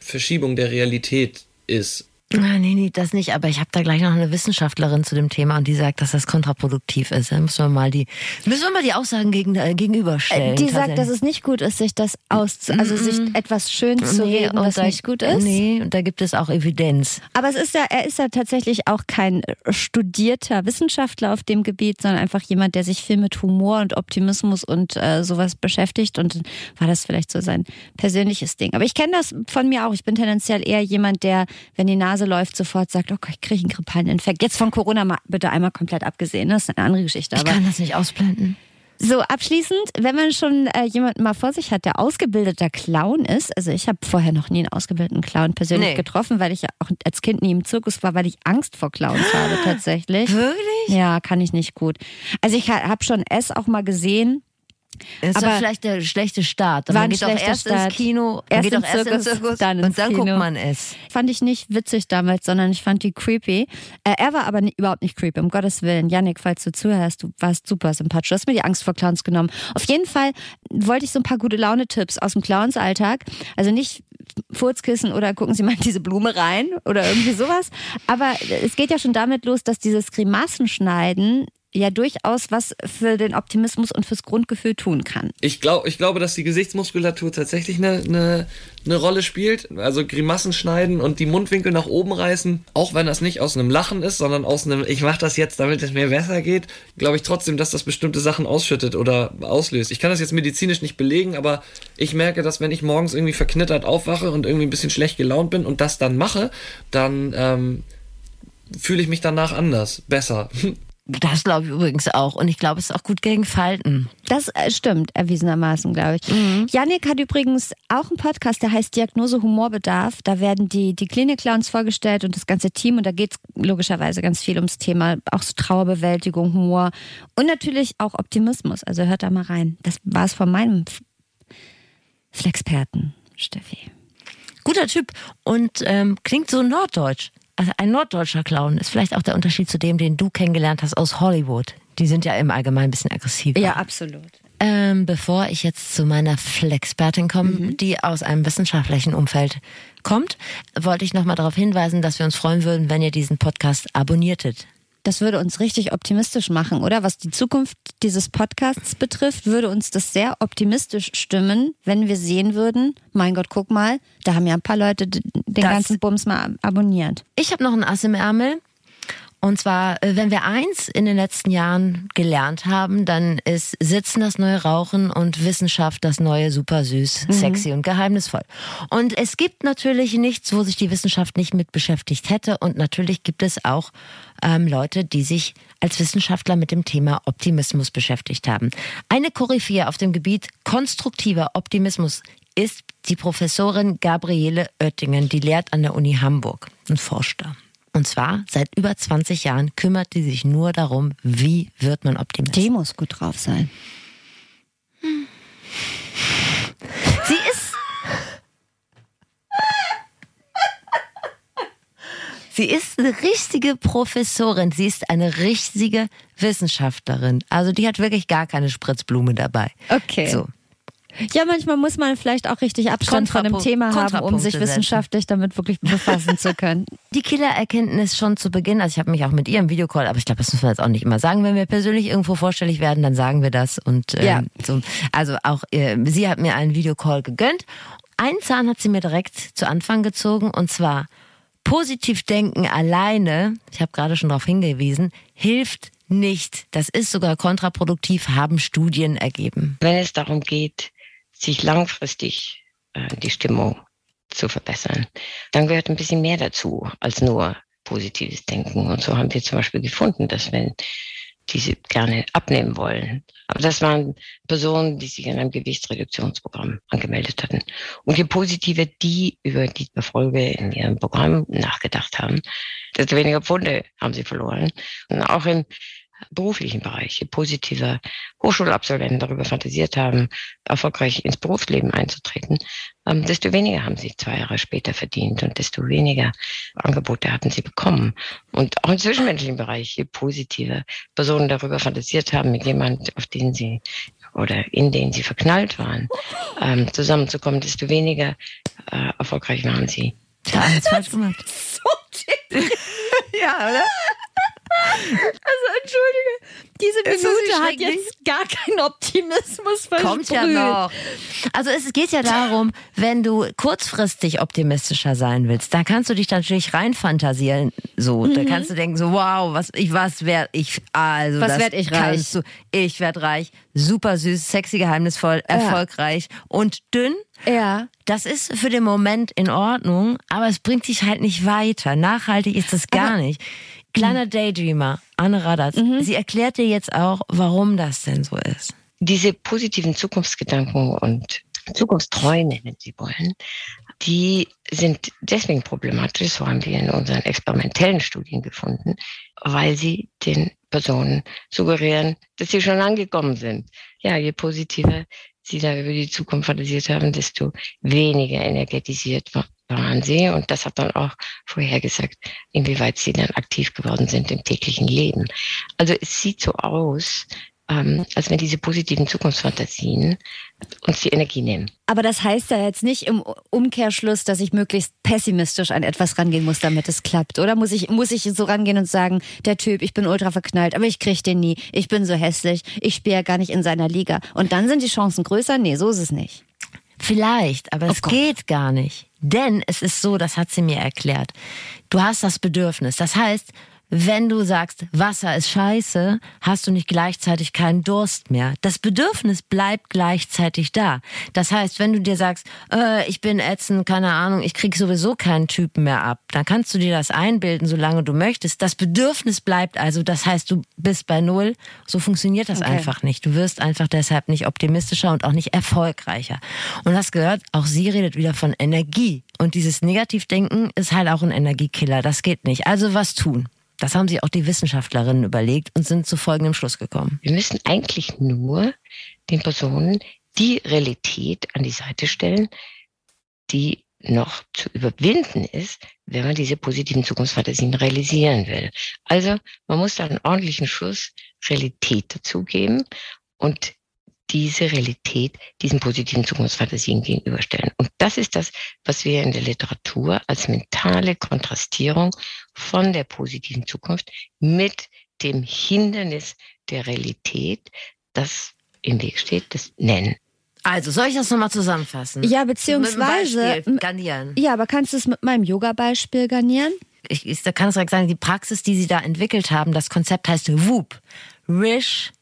Verschiebung der Realität ist. Ah, nee, nee, das nicht. Aber ich habe da gleich noch eine Wissenschaftlerin zu dem Thema und die sagt, dass das kontraproduktiv ist. Da müssen wir mal die, müssen wir mal die Aussagen gegen, äh, gegenüberstellen. Die sagt, dass es nicht gut ist, sich das aus, also mm -mm. sich etwas schön zu nee, reden, was da, nicht gut ist. Nee, und da gibt es auch Evidenz. Aber es ist ja, er ist ja tatsächlich auch kein studierter Wissenschaftler auf dem Gebiet, sondern einfach jemand, der sich viel mit Humor und Optimismus und äh, sowas beschäftigt. Und war das vielleicht so sein persönliches Ding. Aber ich kenne das von mir auch. Ich bin tendenziell eher jemand, der, wenn die Nase Nase läuft, sofort sagt, okay, ich kriege einen grippalen Infekt. Jetzt von Corona mal bitte einmal komplett abgesehen. Das ist eine andere Geschichte. ich kann das nicht ausblenden. So, abschließend, wenn man schon äh, jemanden mal vor sich hat, der ausgebildeter Clown ist, also ich habe vorher noch nie einen ausgebildeten Clown persönlich nee. getroffen, weil ich ja auch als Kind nie im Zirkus war, weil ich Angst vor Clowns habe tatsächlich. Wirklich? Ja, kann ich nicht gut. Also ich habe schon S auch mal gesehen Ist Aber vielleicht der schlechte Start. war Man geht doch erst Start. ins Kino, Erst geht im doch erst Zirkus, ins Zirkus dann ins und dann Kino. guckt man es. Fand ich nicht witzig damals, sondern ich fand die creepy. Äh, er war aber ni- überhaupt nicht creepy, um Gottes Willen. Yannick, falls du zuhörst, du warst super sympathisch. Du hast mir die Angst vor Clowns genommen. Auf jeden Fall wollte ich so ein paar gute Laune-Tipps aus dem Clowns-Alltag. Also nicht Furzkissen oder gucken Sie mal in diese Blume rein oder irgendwie sowas. Aber es geht ja schon damit los, dass dieses Grimassenschneiden ja durchaus was für den Optimismus und fürs Grundgefühl tun kann. Ich, glaub, ich glaube, dass die Gesichtsmuskulatur tatsächlich eine, eine, eine Rolle spielt. Also Grimassen schneiden und die Mundwinkel nach oben reißen, auch wenn das nicht aus einem Lachen ist, sondern aus einem, ich mache das jetzt, damit es mir besser geht, glaube ich trotzdem, dass das bestimmte Sachen ausschüttet oder auslöst. Ich kann das jetzt medizinisch nicht belegen, aber ich merke, dass wenn ich morgens irgendwie verknittert aufwache und irgendwie ein bisschen schlecht gelaunt bin und das dann mache, dann ähm, fühle ich mich danach anders, besser. Das glaube ich übrigens auch. Und ich glaube, es ist auch gut gegen Falten. Das äh, stimmt, erwiesenermaßen, glaube ich. Yannick hat übrigens auch einen Podcast, der heißt Diagnose Humorbedarf. Da werden die, die Klinik-Clowns vorgestellt und das ganze Team. Und da geht es logischerweise ganz viel ums Thema, auch so Trauerbewältigung, Humor und natürlich auch Optimismus. Also hört da mal rein. Das war es von meinem Flexperten, Steffi. Guter Typ und ähm, klingt so norddeutsch. Also ein norddeutscher Clown ist vielleicht auch der Unterschied zu dem, den du kennengelernt hast aus Hollywood. Die sind ja im Allgemeinen ein bisschen aggressiver. Ja, absolut. Ähm, bevor ich jetzt zu meiner Flexpertin komme, Mhm. die aus einem wissenschaftlichen Umfeld kommt, wollte ich nochmal darauf hinweisen, dass wir uns freuen würden, wenn ihr diesen Podcast abonniertet. Das würde uns richtig optimistisch machen, oder? Was die Zukunft dieses Podcasts betrifft, würde uns das sehr optimistisch stimmen, wenn wir sehen würden, mein Gott, guck mal, da haben ja ein paar Leute den Das- ganzen Bums mal abonniert. Ich habe noch ein Ass im Ärmel. Und zwar, äh, wenn wir eins in den letzten Jahren gelernt haben, dann ist Sitzen das neue Rauchen und Wissenschaft das neue super süß, sexy und geheimnisvoll. Und es gibt natürlich nichts, wo sich die Wissenschaft nicht mit beschäftigt hätte. Und natürlich gibt es auch ähm, Leute, die sich als Wissenschaftler mit dem Thema Optimismus beschäftigt haben. Eine Koryphäe auf dem Gebiet konstruktiver Optimismus ist die Professorin Gabriele Oettingen, die lehrt an der Uni Hamburg und forscht da. Und zwar seit über 20 Jahren kümmert die sich nur darum, wie wird man Optimist. Die muss gut drauf sein. Sie ist. Sie ist eine richtige Professorin. Sie ist eine richtige Wissenschaftlerin. Also die hat wirklich gar keine Spritzblume dabei. Okay. So. Ja, manchmal muss man vielleicht auch richtig Abstand von einem Thema haben, um sich setzen. wissenschaftlich damit wirklich befassen zu können. Die Killererkenntnis schon zu Beginn, also ich habe mich auch mit ihr im Videocall, aber ich glaube, das müssen wir jetzt auch nicht immer sagen. Wenn wir persönlich irgendwo vorstellig werden, dann sagen wir das. Und ähm, Ja. so, also auch äh, sie hat mir einen Videocall gegönnt. Einen Zahn hat sie mir direkt zu Anfang gezogen und zwar positiv denken alleine, ich habe gerade schon darauf hingewiesen, hilft nicht. Das ist sogar kontraproduktiv, haben Studien ergeben. wenn es darum geht, sich langfristig äh, die Stimmung zu verbessern, dann gehört ein bisschen mehr dazu als nur positives Denken. Und so haben wir zum Beispiel gefunden, dass wenn diese gerne abnehmen wollen, aber das waren Personen, die sich in einem Gewichtsreduktionsprogramm angemeldet hatten. Und je positiver die über die Erfolge in ihrem Programm nachgedacht haben, desto weniger Pfunde haben sie verloren. Und auch im beruflichen Bereich, je positiver Hochschulabsolventen darüber fantasiert haben, erfolgreich ins Berufsleben einzutreten, ähm, desto weniger haben sie zwei Jahre später verdient und desto weniger Angebote hatten sie bekommen. Und auch im zwischenmenschlichen Bereich, je positiver Personen darüber fantasiert haben, mit jemand, auf den sie oder in den sie verknallt waren, ähm, zusammenzukommen, desto weniger äh, erfolgreich waren sie. Tja, alles falsch gemacht. ja, oder? Entschuldige, diese Minute hat jetzt gar keinen Optimismus versprüht. Kommt ja noch. Also es geht ja darum, wenn du kurzfristig optimistischer sein willst, da kannst du dich natürlich reinfantasieren. So, da Mhm. kannst du denken so, wow, was ich was werd ich also Was das werd ich reich? Du, ich werd reich, super süß, sexy, geheimnisvoll, erfolgreich und dünn. Ja. Das ist für den Moment in Ordnung, aber es bringt dich halt nicht weiter. Nachhaltig ist das gar nicht. Kleiner Daydreamer, Anne Radatz, sie erklärt dir jetzt auch, warum das denn so ist. diese positiven Zukunftsgedanken und Zukunftsträume, wenn Sie wollen, die sind deswegen problematisch, so haben wir in unseren experimentellen Studien gefunden, weil sie den Personen suggerieren, dass sie schon angekommen sind. Ja, je positiver sie da über die Zukunft fantasiert haben, desto weniger energetisiert waren sie. Und das hat dann auch vorhergesagt, inwieweit sie dann aktiv geworden sind im täglichen Leben. Also es sieht so aus, ähm, als wenn diese positiven Zukunftsfantasien uns die Energie nehmen. Aber das heißt ja jetzt nicht im Umkehrschluss, dass ich möglichst pessimistisch an etwas rangehen muss, damit es klappt. Oder muss ich, muss ich so rangehen und sagen, der Typ, ich bin ultra verknallt, aber ich krieg den nie, ich bin so hässlich, ich spiele ja gar nicht in seiner Liga. Und dann sind die Chancen größer? Nee, so ist es nicht. Vielleicht, aber Oh es Gott. geht gar nicht. Denn es ist so, das hat sie mir erklärt. Du hast das Bedürfnis. Das heißt, wenn du sagst, Wasser ist scheiße, hast du nicht gleichzeitig keinen Durst mehr. Das Bedürfnis bleibt gleichzeitig da. Das heißt, wenn du dir sagst, äh, ich bin ätzend, keine Ahnung, ich krieg sowieso keinen Typen mehr ab, dann kannst du dir das einbilden, solange du möchtest. Das Bedürfnis bleibt also, das heißt, du bist bei Null. So funktioniert das Okay. einfach nicht. Du wirst einfach deshalb nicht optimistischer und auch nicht erfolgreicher. Und das gehört, auch sie redet wieder von Energie. Und dieses Negativdenken ist halt auch ein Energiekiller. Das geht nicht. Also was tun? Das haben sich auch die Wissenschaftlerinnen überlegt und sind zu folgendem Schluss gekommen. Wir müssen eigentlich nur den Personen die Realität an die Seite stellen, die noch zu überwinden ist, wenn man diese positiven Zukunftsfantasien realisieren will. Also man muss da einen ordentlichen Schuss Realität dazugeben und diese Realität diesen positiven Zukunftsfantasien gegenüberstellen. Und das ist das, was wir in der Literatur als mentale Kontrastierung von der positiven Zukunft mit dem Hindernis der Realität, das im Weg steht, das nennen. Also, soll ich das nochmal zusammenfassen? Ja, beziehungsweise. Garnieren. Ja, aber kannst du es mit meinem Yoga-Beispiel garnieren? Ich, ich da kann es direkt sagen, die Praxis, die sie da entwickelt haben, das Konzept heißt WOOP. Wish,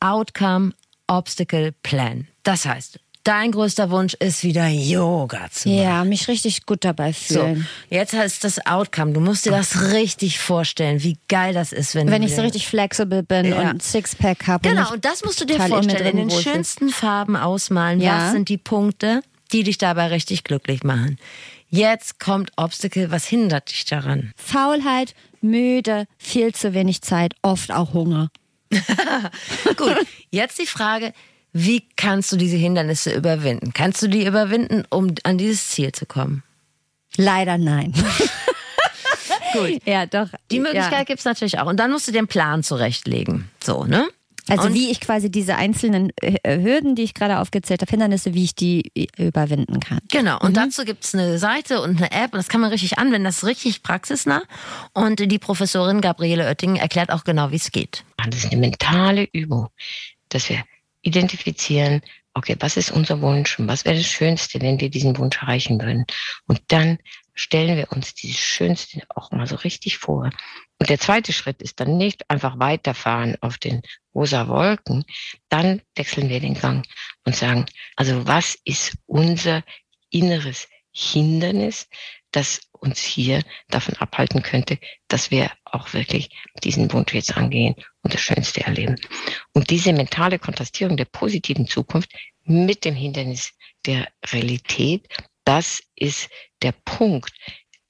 Outcome, Obstacle, Plan. Das heißt, dein größter Wunsch ist wieder Yoga zu machen. Ja, mich richtig gut dabei So, fühlen. jetzt ist das Outcome. Du musst dir das richtig vorstellen, wie geil das ist, wenn, Wenn du ich so richtig flexibel bin Ja. und ein Sixpack habe. Genau, und das musst du dir in vorstellen. In drin den schönsten Farben ausmalen. Ja. Was sind die Punkte, die dich dabei richtig glücklich machen? Jetzt kommt Obstacle. Was hindert dich daran? Faulheit, müde, viel zu wenig Zeit, oft auch Hunger. Gut, jetzt die Frage, wie kannst du diese Hindernisse überwinden? Kannst du die überwinden, um an dieses Ziel zu kommen? Leider nein. Gut. ja, doch. Die Möglichkeit Ja. gibt's natürlich auch. Und dann musst du dir einen Plan zurechtlegen. So, ne? Also Und- wie ich quasi diese einzelnen äh, Hürden, die ich gerade aufgezählt habe, Hindernisse, wie ich die äh, überwinden kann. Genau, Mhm. und dazu gibt's eine Seite und eine App und das kann man richtig anwenden, das ist richtig praxisnah. Und die Professorin Gabriele Oettingen erklärt auch genau, wie es geht. Das ist eine mentale Übung, dass wir identifizieren, okay, was ist unser Wunsch und was wäre das Schönste, wenn wir diesen Wunsch erreichen würden. Und dann stellen wir uns dieses Schönste auch mal so richtig vor. Und der zweite Schritt ist dann nicht einfach weiterfahren auf den rosa Wolken. Dann wechseln wir den Gang und sagen, also was ist unser inneres Hindernis, das uns hier davon abhalten könnte, dass wir auch wirklich diesen Wunsch jetzt angehen und das Schönste erleben. Und diese mentale Kontrastierung der positiven Zukunft mit dem Hindernis der Realität, das ist der Punkt,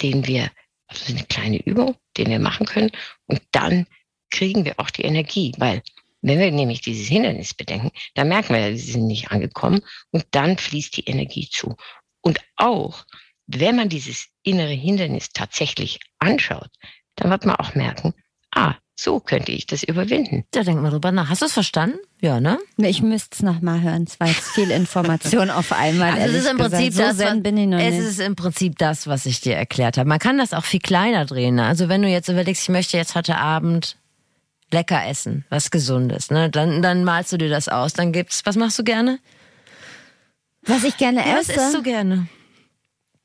den wir, also eine kleine Übung, den wir machen können und dann kriegen wir auch die Energie, weil wenn wir nämlich dieses Hindernis bedenken, dann merken wir, wir sind nicht angekommen und dann fließt die Energie zu. Und auch, wenn man dieses innere Hindernis tatsächlich anschaut, dann wird man auch merken, ah, so könnte ich das überwinden. Da denk mal drüber nach. Hast du es verstanden? Ja, ne? Ich müsste es nochmal hören. Es war jetzt viel Information auf einmal. Also es ist im Prinzip das, so zen was, bin ich noch es nicht. ist im Prinzip das, was ich dir erklärt habe. Man kann das auch viel kleiner drehen. Ne? Also wenn du jetzt überlegst, ich möchte jetzt heute Abend lecker essen, was Gesundes, ne? Dann, dann malst du dir das aus. Dann gibt's, was machst du gerne? Was ich gerne Was esse. isst du gerne?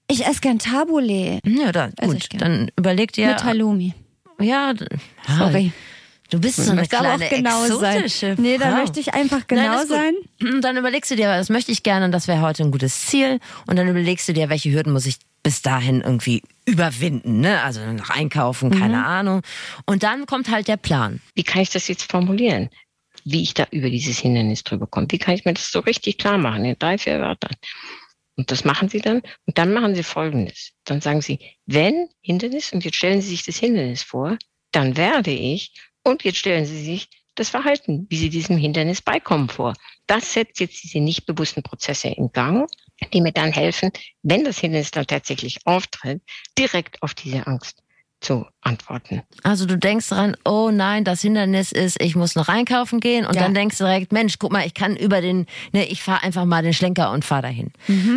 ich esse gern Tabbouleh Ja, dann, gut. Dann überleg dir. mit Halloumi. Ja, Sorry. Du bist so eine kleine auch genau sein. exotische Nee, dann Frau. möchte ich einfach Nein, genau gut. sein. Dann überlegst du dir, das möchte ich gerne und das wäre heute ein gutes Ziel. Und dann überlegst du dir, welche Hürden muss ich bis dahin irgendwie überwinden, ne? Also nach Einkaufen, Mhm. keine Ahnung. Und dann kommt halt der Plan. Wie kann ich das jetzt formulieren? Wie ich da über dieses Hindernis drüber komme? Wie kann ich mir das so richtig klar machen in drei, vier Wörtern? Und das machen Sie dann. Und dann machen Sie Folgendes. Dann sagen Sie, wenn Hindernis, und jetzt stellen Sie sich das Hindernis vor, dann werde ich, und jetzt stellen Sie sich das Verhalten, wie Sie diesem Hindernis beikommen vor. Das setzt jetzt diese nicht bewussten Prozesse in Gang, die mir dann helfen, wenn das Hindernis dann tatsächlich auftritt, direkt auf diese Angst zu antworten. Also du denkst dran, oh nein, das Hindernis ist, ich muss noch einkaufen gehen und Ja. dann denkst du direkt, Mensch, guck mal, ich kann über den, ne, ich fahre einfach mal den Schlenker und fahr dahin.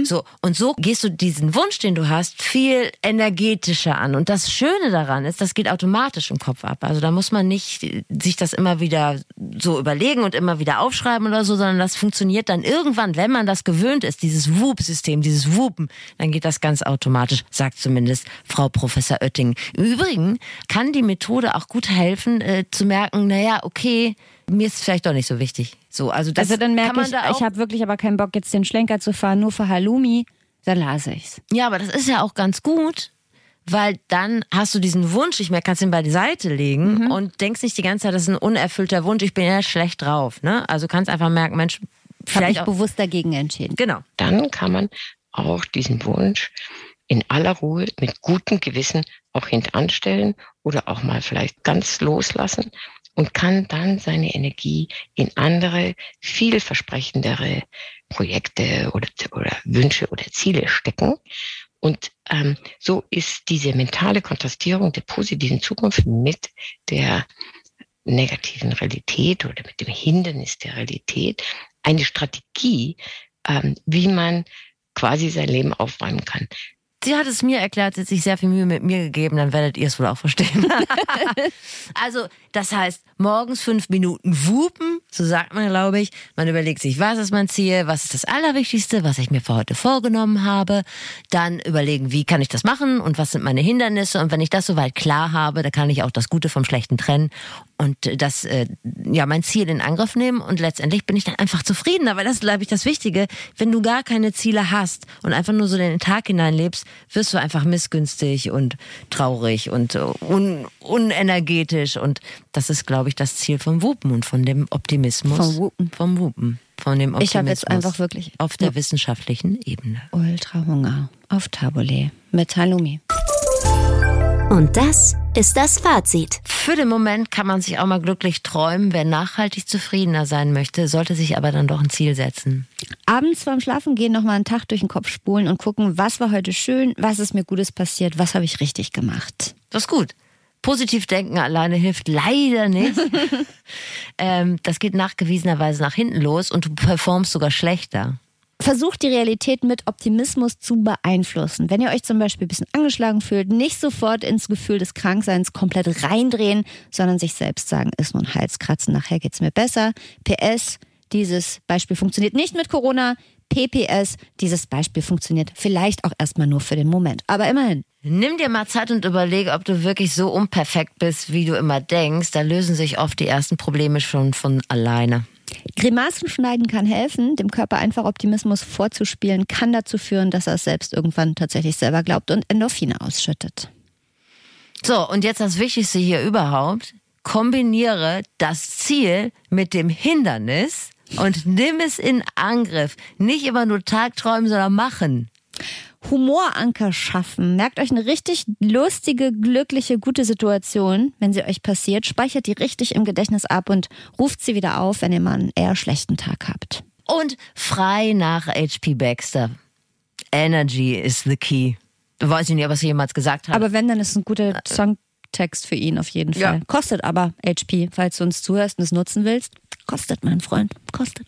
So und so gehst du diesen Wunsch, den du hast, viel energetischer an. Und das Schöne daran ist, das geht automatisch im Kopf ab. Also da muss man nicht sich das immer wieder so überlegen und immer wieder aufschreiben oder so, sondern das funktioniert dann irgendwann, wenn man das gewöhnt ist, dieses Whoop-System, dieses Whoopen, dann geht das ganz automatisch, sagt zumindest Frau Professor Oetting. Im Übrigen kann die Methode auch gut helfen, äh, zu merken, naja, okay, mir ist es vielleicht doch nicht so wichtig. So, also das Also dann kann merke man ich, da auch, ich habe wirklich aber keinen Bock, jetzt den Schlenker zu fahren, nur für Halloumi. Dann lasse ich's. Ja, aber das ist ja auch ganz gut, weil dann hast du diesen Wunsch, ich mehr kannst ihn bei die Seite legen Mhm. und denkst nicht die ganze Zeit, das ist ein unerfüllter Wunsch, ich bin ja schlecht drauf. Ne? Also kannst einfach merken, Mensch, vielleicht bewusst dagegen entschieden. genau. Dann kann man auch diesen Wunsch in aller Ruhe mit gutem Gewissen auch hintanstellen oder auch mal vielleicht ganz loslassen und kann dann seine Energie in andere, vielversprechendere Projekte oder, oder Wünsche oder Ziele stecken. Und ähm, so ist diese mentale Kontrastierung der positiven Zukunft mit der negativen Realität oder mit dem Hindernis der Realität eine Strategie, ähm, wie man quasi sein Leben aufräumen kann. Sie hat es mir erklärt, sie hat sich sehr viel Mühe mit mir gegeben, dann werdet ihr es wohl auch verstehen. also, das heißt, morgens fünf Minuten wupen, so sagt man, glaube ich. Man überlegt sich, was ist mein Ziel, was ist das Allerwichtigste, was ich mir für heute vorgenommen habe. Dann überlegen, wie kann ich das machen und was sind meine Hindernisse. Und wenn ich das soweit klar habe, dann kann ich auch das Gute vom Schlechten trennen und das, äh, ja, mein Ziel in Angriff nehmen. Und letztendlich bin ich dann einfach zufrieden. Aber das ist, glaube ich, das Wichtige. Wenn du gar keine Ziele hast und einfach nur so den Tag hineinlebst, wirst du einfach missgünstig und traurig und äh, un unenergetisch. Und das ist, glaube ich, das Ziel vom Wupen und von dem Optimismus. Vom Wupen. Vom Wupen. Von dem Optimismus. Ich habe jetzt einfach wirklich Auf der wissenschaftlichen Ebene. Ultra Hunger auf Taboulet mit Halloumi. Und das ist das Fazit. Für den Moment kann man sich auch mal glücklich träumen. Wer nachhaltig zufriedener sein möchte, sollte sich aber dann doch ein Ziel setzen. Abends vorm Schlafengehen noch mal einen Tag durch den Kopf spulen und gucken, was war heute schön, was ist mir Gutes passiert, was habe ich richtig gemacht. Das ist gut. Positiv denken alleine hilft leider nicht. ähm, das geht nachgewiesenerweise nach hinten los und du performst sogar schlechter. Versucht die Realität mit Optimismus zu beeinflussen. Wenn ihr euch zum Beispiel ein bisschen angeschlagen fühlt, nicht sofort ins Gefühl des Krankseins komplett reindrehen, sondern sich selbst sagen, ist nur ein Halskratzen, nachher geht's mir besser. PS, dieses Beispiel funktioniert nicht mit Corona. PPS, dieses Beispiel funktioniert vielleicht auch erstmal nur für den Moment. Aber immerhin. Nimm dir mal Zeit und überlege, ob du wirklich so unperfekt bist, wie du immer denkst. Da lösen sich oft die ersten Probleme schon von alleine. Grimassen schneiden kann helfen, dem Körper einfach Optimismus vorzuspielen, kann dazu führen, dass er es selbst irgendwann tatsächlich selber glaubt und Endorphine ausschüttet. So, und jetzt das Wichtigste hier überhaupt. Kombiniere das Ziel mit dem Hindernis und nimm es in Angriff. Nicht immer nur Tagträumen, sondern machen. Humoranker schaffen. Merkt euch eine richtig lustige, glückliche, gute Situation, wenn sie euch passiert. Speichert die richtig im Gedächtnis ab und ruft sie wieder auf, wenn ihr mal einen eher schlechten Tag habt. Und frei nach HP Baxter. Energy is the key. Weiß ich nicht, ob es jemals gesagt hat. Aber wenn, dann ist es ein guter Songtext für ihn auf jeden Fall. Ja. Kostet aber HP, falls du uns zuhörst und es nutzen willst. Kostet, mein Freund. Kostet.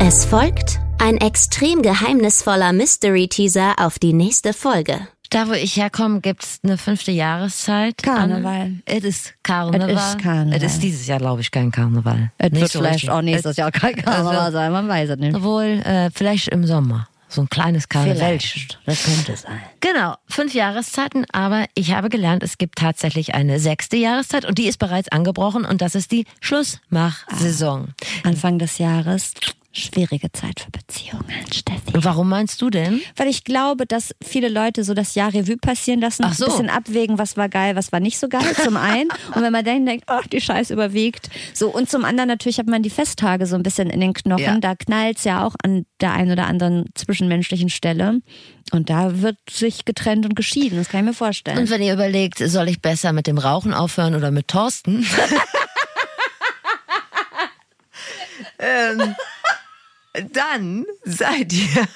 Es folgt ein extrem geheimnisvoller Mystery-Teaser auf die nächste Folge. da, wo ich herkomme, gibt's eine fünfte Jahreszeit. Karneval. Es ist Karneval. Es ist Karneval. Es ist dieses Jahr, glaube ich, kein Karneval. Es wird so vielleicht richtig. auch nächstes Jahr kein Karneval Also- sein, man weiß es nicht. Obwohl, äh, vielleicht im Sommer. So ein kleines Karneval. Vielleicht. Das könnte sein. Genau, fünf Jahreszeiten, aber ich habe gelernt, es gibt tatsächlich eine sechste Jahreszeit und die ist bereits angebrochen und das ist die Schlussmachsaison. Anfang des Jahres schwierige Zeit für Beziehungen, Steffi. Und warum meinst du denn? Weil ich glaube, dass viele Leute so das Jahr Revue passieren lassen, Ach so. ein bisschen abwägen, was war geil, was war nicht so geil, zum einen. und wenn man dann denkt, ach, die Scheiße überwiegt. So, und zum anderen natürlich hat man die Festtage so ein bisschen in den Knochen. Ja. Da knallt's ja auch an der einen oder anderen zwischenmenschlichen Stelle. Und da wird sich getrennt und geschieden, das kann ich mir vorstellen. Und wenn ihr überlegt, soll ich besser mit dem Rauchen aufhören oder mit Thorsten? ähm, dann seid ihr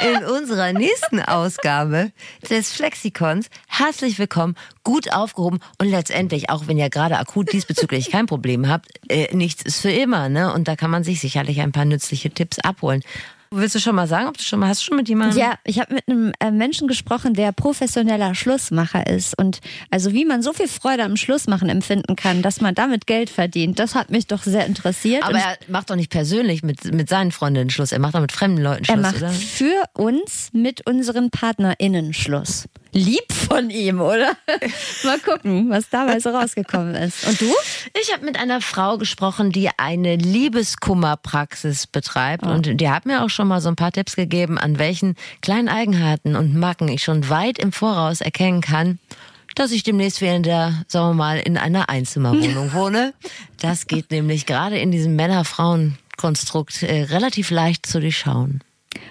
in unserer nächsten Ausgabe des Flexikons herzlich willkommen, gut aufgehoben und letztendlich, auch wenn ihr gerade akut diesbezüglich kein Problem habt, äh, nichts ist für immer, ne? Und da kann man sich sicherlich ein paar nützliche Tipps abholen. Willst du schon mal sagen, ob du schon mal hast du schon mit jemandem? Ja, ich habe mit einem äh, Menschen gesprochen, der professioneller Schlussmacher ist. Und also wie man so viel Freude am Schlussmachen empfinden kann, dass man damit Geld verdient, das hat mich doch sehr interessiert. Aber Und er macht doch nicht persönlich mit, mit seinen Freundinnen Schluss. Er macht doch mit fremden Leuten er Schluss, macht oder? für uns mit unseren PartnerInnen Schluss. Lieb von ihm, oder? Mal gucken, was dabei so rausgekommen ist. Und du? Ich habe mit einer Frau gesprochen, die eine Liebeskummerpraxis betreibt. Und die hat mir auch schon mal so ein paar Tipps gegeben, an welchen kleinen Eigenheiten und Macken ich schon weit im Voraus erkennen kann, dass ich demnächst wieder in der, sagen wir mal, in einer Einzimmerwohnung wohne. Das geht nämlich gerade in diesem Männer-Frauen-Konstrukt äh, relativ leicht zu durchschauen.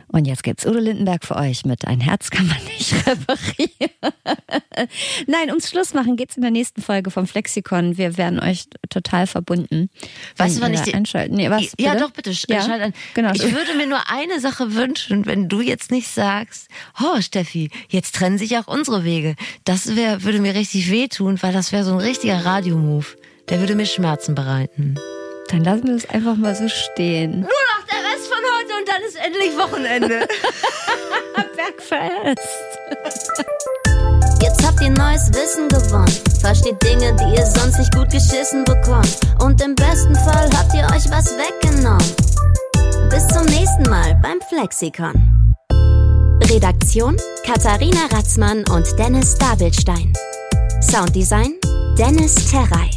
Und jetzt gibt's Udo Lindenberg für euch mit Ein Herz kann man nicht reparieren. Nein, ums Schlussmachen geht's in der nächsten Folge vom Flexikon. Wir werden euch total verbunden. Weißt du, wann ich die- einschalten? Nee, was, Ja, bitte? doch, bitte, Ja, schalt an. Genau. Ich würde mir nur eine Sache wünschen, wenn du jetzt nicht sagst, oh Steffi, jetzt trennen sich auch unsere Wege. Das wär, würde mir richtig wehtun, weil das wäre so ein richtiger Radiomove. Der würde mir Schmerzen bereiten. Dann lassen wir es einfach mal so stehen. Nur noch der Rest von heute und dann ist endlich Wochenende. Bergfest. Jetzt habt ihr neues Wissen gewonnen. Versteht Dinge, die ihr sonst nicht gut geschissen bekommt. Und im besten Fall habt ihr euch was weggenommen. Bis zum nächsten Mal beim Flexikon. Redaktion Katharina Ratzmann und Dennis Dabelstein. Sounddesign Dennis Terrei.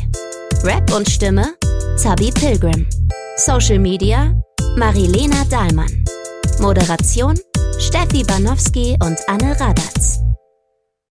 Rap und Stimme Zabi Pilgrim. Social Media Marilena Dahlmann. Moderation Steffi Banowski und Anne Radatz.